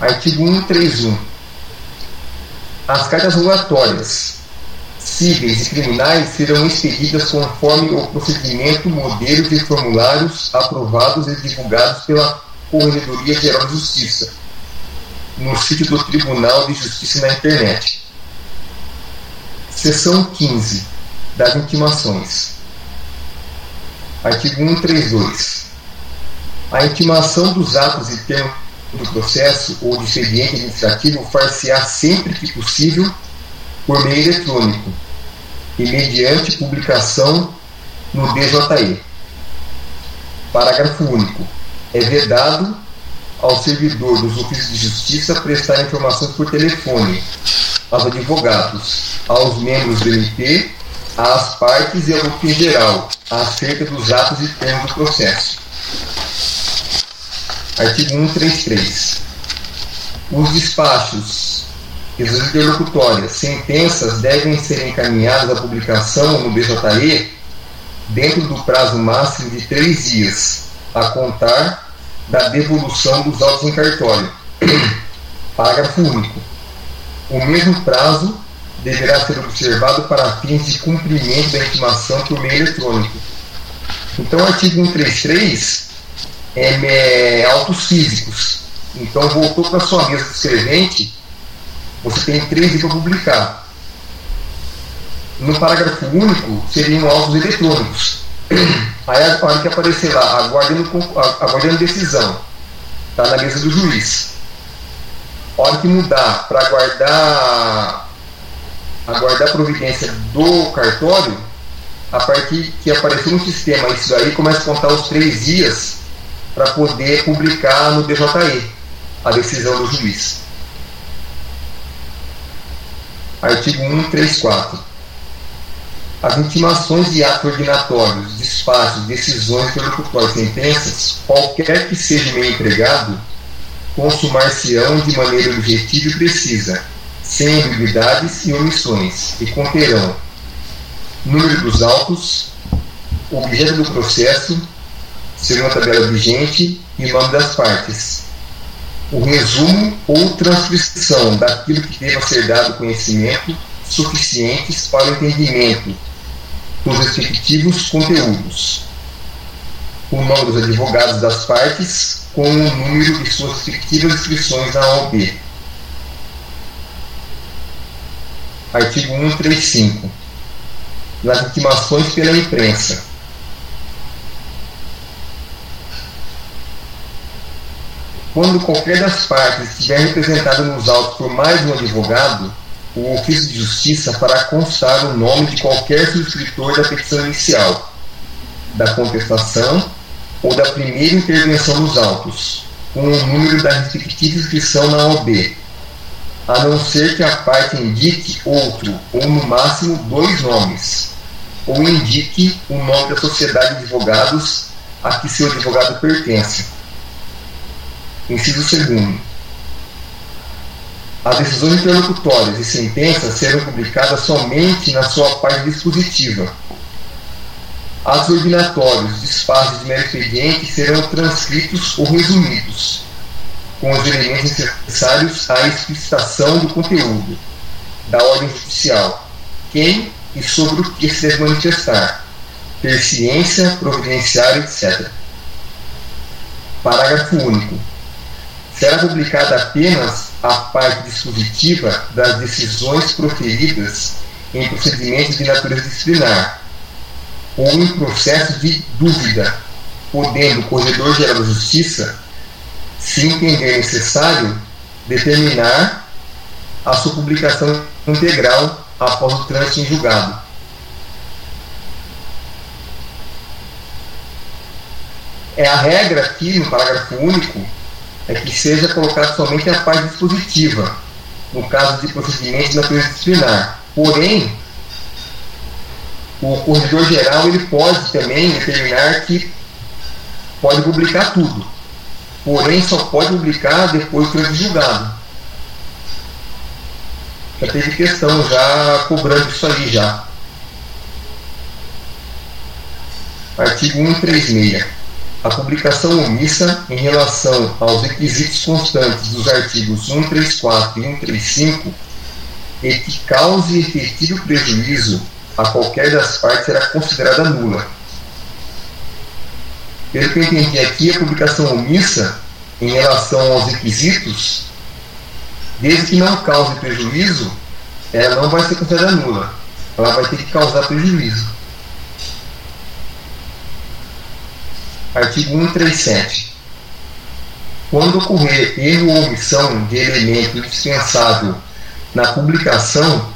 Artigo 131. As cartas rogatórias cíveis e criminais serão expedidas conforme o procedimento, modelos e formulários aprovados e divulgados pela Corregedoria Geral de Justiça no sítio do Tribunal de Justiça na internet. Seção 15 das intimações. Artigo 132. A intimação dos atos e termos do processo ou de expediente administrativo far-se-á sempre que possível por meio eletrônico e mediante publicação no DJE. Parágrafo único. É vedado ao servidor dos ofícios de justiça prestar informações por telefone aos advogados, aos membros do MP, às partes e ao público em geral, acerca dos atos e termos do processo. Artigo 133. Os despachos e as interlocutórias, sentenças devem ser encaminhadas à publicação no BJE dentro do prazo máximo de três dias, a contar da devolução dos autos em cartório. [clears throat] Parágrafo único. O mesmo prazo deverá ser observado para fins de cumprimento da intimação por meio eletrônico. Então, o artigo 133 é, é autos físicos. Então, voltou para sua mesa do escrevente, você tem três dias para publicar. No parágrafo único, seriam autos eletrônicos. [clears throat] Aí, a hora que aparecer lá, aguardando, aguardando decisão, está na mesa do juiz. A hora que mudar para aguardar, aguardar a providência do cartório, a partir que apareceu no sistema isso aí, começa a contar os três dias para poder publicar no DJE a decisão do juiz. Artigo 134. As intimações de atos ordinatórios, despachos, decisões, interlocutórias, sentenças, qualquer que seja o meio empregado, consumar-se-ão de maneira objetiva e precisa, sem ambiguidades e omissões, e conterão número dos autos, objeto do processo, segundo a tabela vigente e nome das partes. O resumo ou transcrição daquilo que deva ser dado conhecimento suficientes para o entendimento dos respectivos conteúdos. O nome dos advogados das partes com o número de suas respectivas inscrições na OAB. Artigo 135 nas intimações pela imprensa. Quando qualquer das partes estiver representada nos autos por mais um advogado, o ofício de justiça fará constar o nome de qualquer subscritor da petição inicial, da contestação ou da primeira intervenção nos autos, com o número da respectiva inscrição na OB, a não ser que a parte indique outro ou no máximo dois nomes, ou indique o nome da sociedade de advogados a que seu advogado pertence. Inciso segundo. As decisões interlocutórias e sentenças serão publicadas somente na sua parte dispositiva. Atos ordinatórios, despachos de mero expediente serão transcritos ou resumidos, com os elementos necessários à explicitação do conteúdo, da ordem judicial, quem e sobre o que se deve manifestar, ter ciência, providenciar, etc. Parágrafo único. Será publicada apenas a parte dispositiva das decisões proferidas em procedimentos de natureza disciplinar ou em processo de dúvida, podendo o Corredor-Geral da Justiça, se entender necessário, determinar a sua publicação integral após o trânsito em julgado. É a regra aqui no parágrafo único é que seja colocada somente a parte dispositiva, no caso de procedimento de natureza disciplinar. Porém, o corredor geral ele pode também determinar que pode publicar tudo. Porém, só pode publicar depois do julgado já teve questão já cobrando isso aí já. Artigo 136. A publicação omissa em relação aos requisitos constantes dos artigos 134 e 135 e que cause efetivo prejuízo a qualquer das partes será considerada nula. Pelo que eu entendi aqui, a publicação omissa em relação aos requisitos desde que não cause prejuízo, ela não vai ser considerada nula. Ela vai ter que causar prejuízo. Artigo 137. Quando ocorrer erro ou omissão de elemento indispensável na publicação,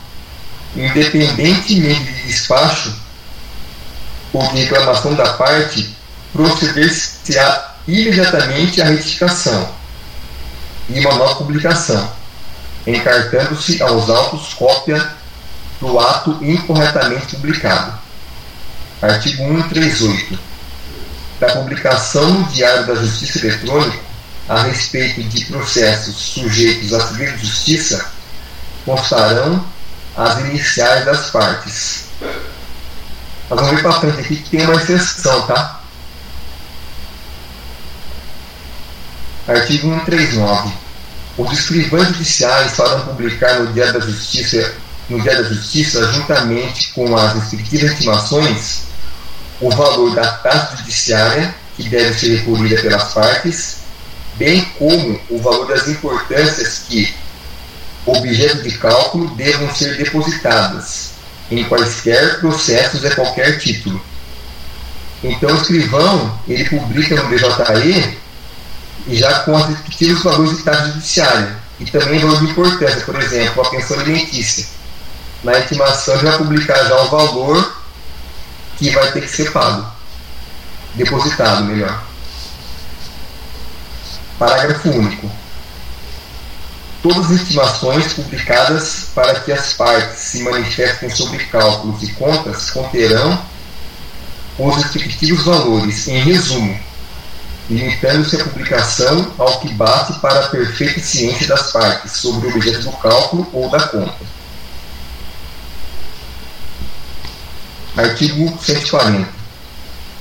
independentemente de despacho ou de reclamação da parte, proceder-se-á imediatamente à retificação e uma nova publicação encartando-se aos autos cópia do ato incorretamente publicado. Artigo 138. Da publicação no Diário da Justiça Eletrônica a respeito de processos sujeitos à civil justiça constarão as iniciais das partes. Nós vamos ver para frente aqui que tem uma exceção, tá? Artigo 139 os escrivães judiciais farão publicar no Dia da Justiça, no Dia da Justiça, juntamente com as respectivas estimações, o valor da taxa judiciária que deve ser recolhida pelas partes, bem como o valor das importâncias que objetos de cálculo devam ser depositadas em quaisquer processos a qualquer título. Então, o escrivão ele publica no DJE já com os respectivos valores de taxa judiciária e também valor de importância, por exemplo, a pensão alimentícia. Na intimação, vai publicar já o valor que vai ter que ser pago, depositado, melhor. Parágrafo único. Todas as estimações publicadas para que as partes se manifestem sobre cálculos e contas conterão os respectivos valores, em resumo, limitando-se a publicação ao que bate para a perfeita ciência das partes sobre o objeto do cálculo ou da conta. Artigo 140.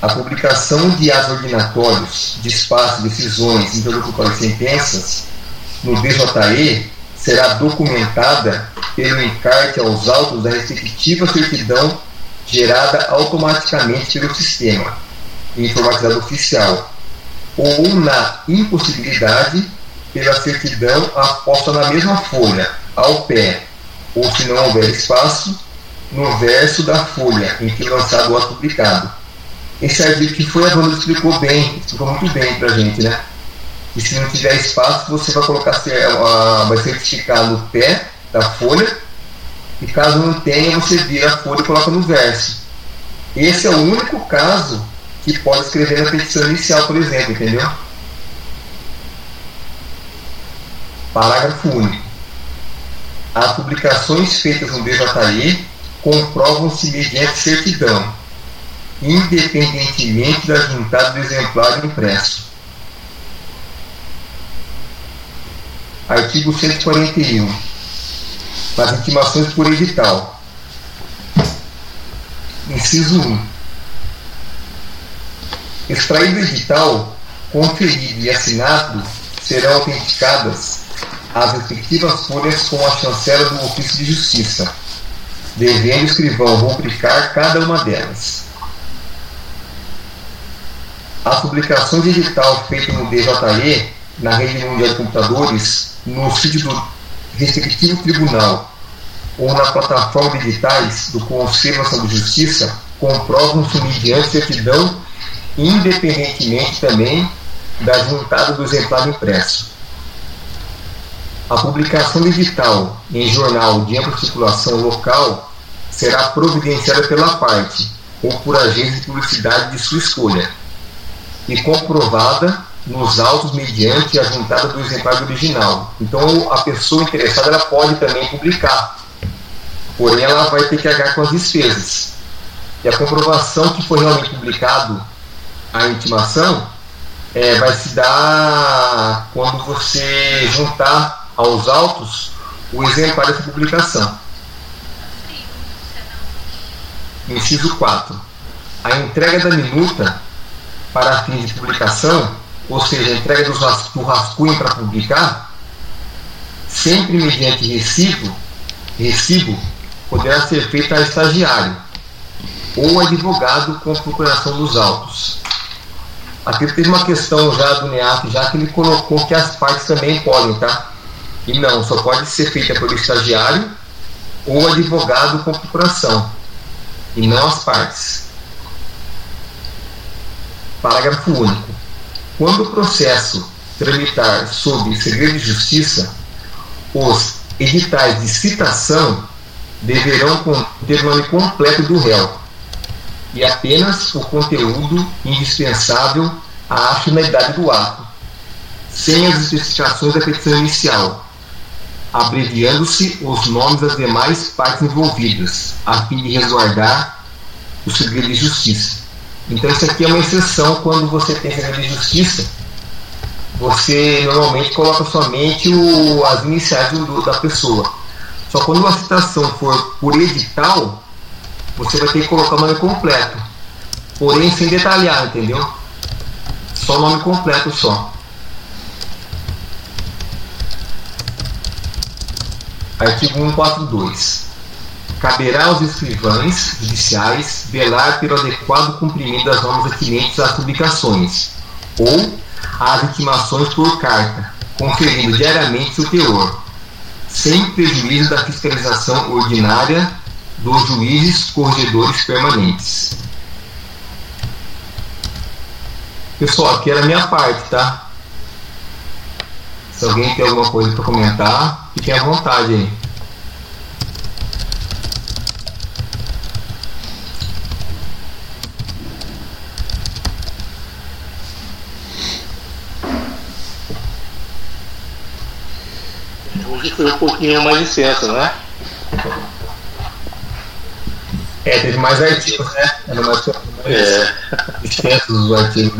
A publicação de atos ordinatórios, despacho, decisões, interlocutórias e sentenças no DJE será documentada pelo encarte aos autos da respectiva certidão gerada automaticamente pelo sistema informatizado oficial, ou na impossibilidade pela certidão aposta na mesma folha, ao pé, ou se não houver espaço, no verso da folha em que lançado o ato publicado. Esse artigo que foi, a Wanda explicou bem, explicou muito bem para a gente, né? E se não tiver espaço, você vai colocar, vai certificar no pé da folha, e caso não tenha, você vira a folha e coloca no verso. Esse é o único caso que pode escrever na petição inicial, por exemplo, entendeu? Parágrafo único. As publicações feitas no DJI comprovam-se mediante certidão, independentemente da juntada do exemplar impresso. Artigo 141. Nas intimações por edital. Inciso 1 Extraído o edital, conferido e assinado, serão autenticadas as respectivas folhas com a chancela do ofício de justiça, devendo o escrivão rubricar cada uma delas. A publicação de edital feita no DJE, na rede mundial de computadores, no sítio do respectivo tribunal ou na plataforma de editais do Conselho Nacional de Justiça comprovam-se mediante certidão independentemente também da juntada do exemplar impresso. A publicação digital em jornal de ampla circulação local será providenciada pela parte ou por agência de publicidade de sua escolha e comprovada nos autos mediante a juntada do exemplar original. Então, a pessoa interessada ela pode também publicar, porém ela vai ter que arcar com as despesas. E a comprovação que foi realmente publicado a intimação é, vai se dar quando você juntar aos autos o exemplar dessa publicação. Inciso 4. A entrega da minuta para fins de publicação, ou seja, a entrega do rascunho para publicar, sempre mediante recibo, recibo poderá ser feita a estagiário ou advogado com procuração dos autos. Aqui teve uma questão já do NEAF, já que ele colocou que as partes também podem, tá? E não, só pode ser feita pelo estagiário ou advogado com procuração, e não as partes. Parágrafo único. Quando o processo tramitar sob segredo de justiça, os editais de citação deverão conter o nome completo do réu, e apenas o conteúdo indispensável à finalidade do ato, sem as especificações da petição inicial, abreviando-se os nomes das demais partes envolvidas, a fim de resguardar o segredo de justiça. Então, isso aqui é uma exceção quando você tem segredo de justiça. Você normalmente coloca somente o, as iniciais do, da pessoa. Só quando a citação for por edital, você vai ter que colocar o nome completo. Porém, sem detalhar, entendeu? Só o nome completo só. Artigo 142. Caberá aos escrivães judiciais velar pelo adequado cumprimento das normas atinentes às publicações, ou as intimações por carta, conferindo diariamente seu teor, sem prejuízo da fiscalização ordinária dos juízes corregedores permanentes. Pessoal, aqui era a minha parte, tá? Se alguém tem alguma coisa para comentar, fiquem à vontade aí. Hoje foi um pouquinho mais extenso, né? É, teve mais artigos, né? Era mais, mais É. extensos os artigos, né?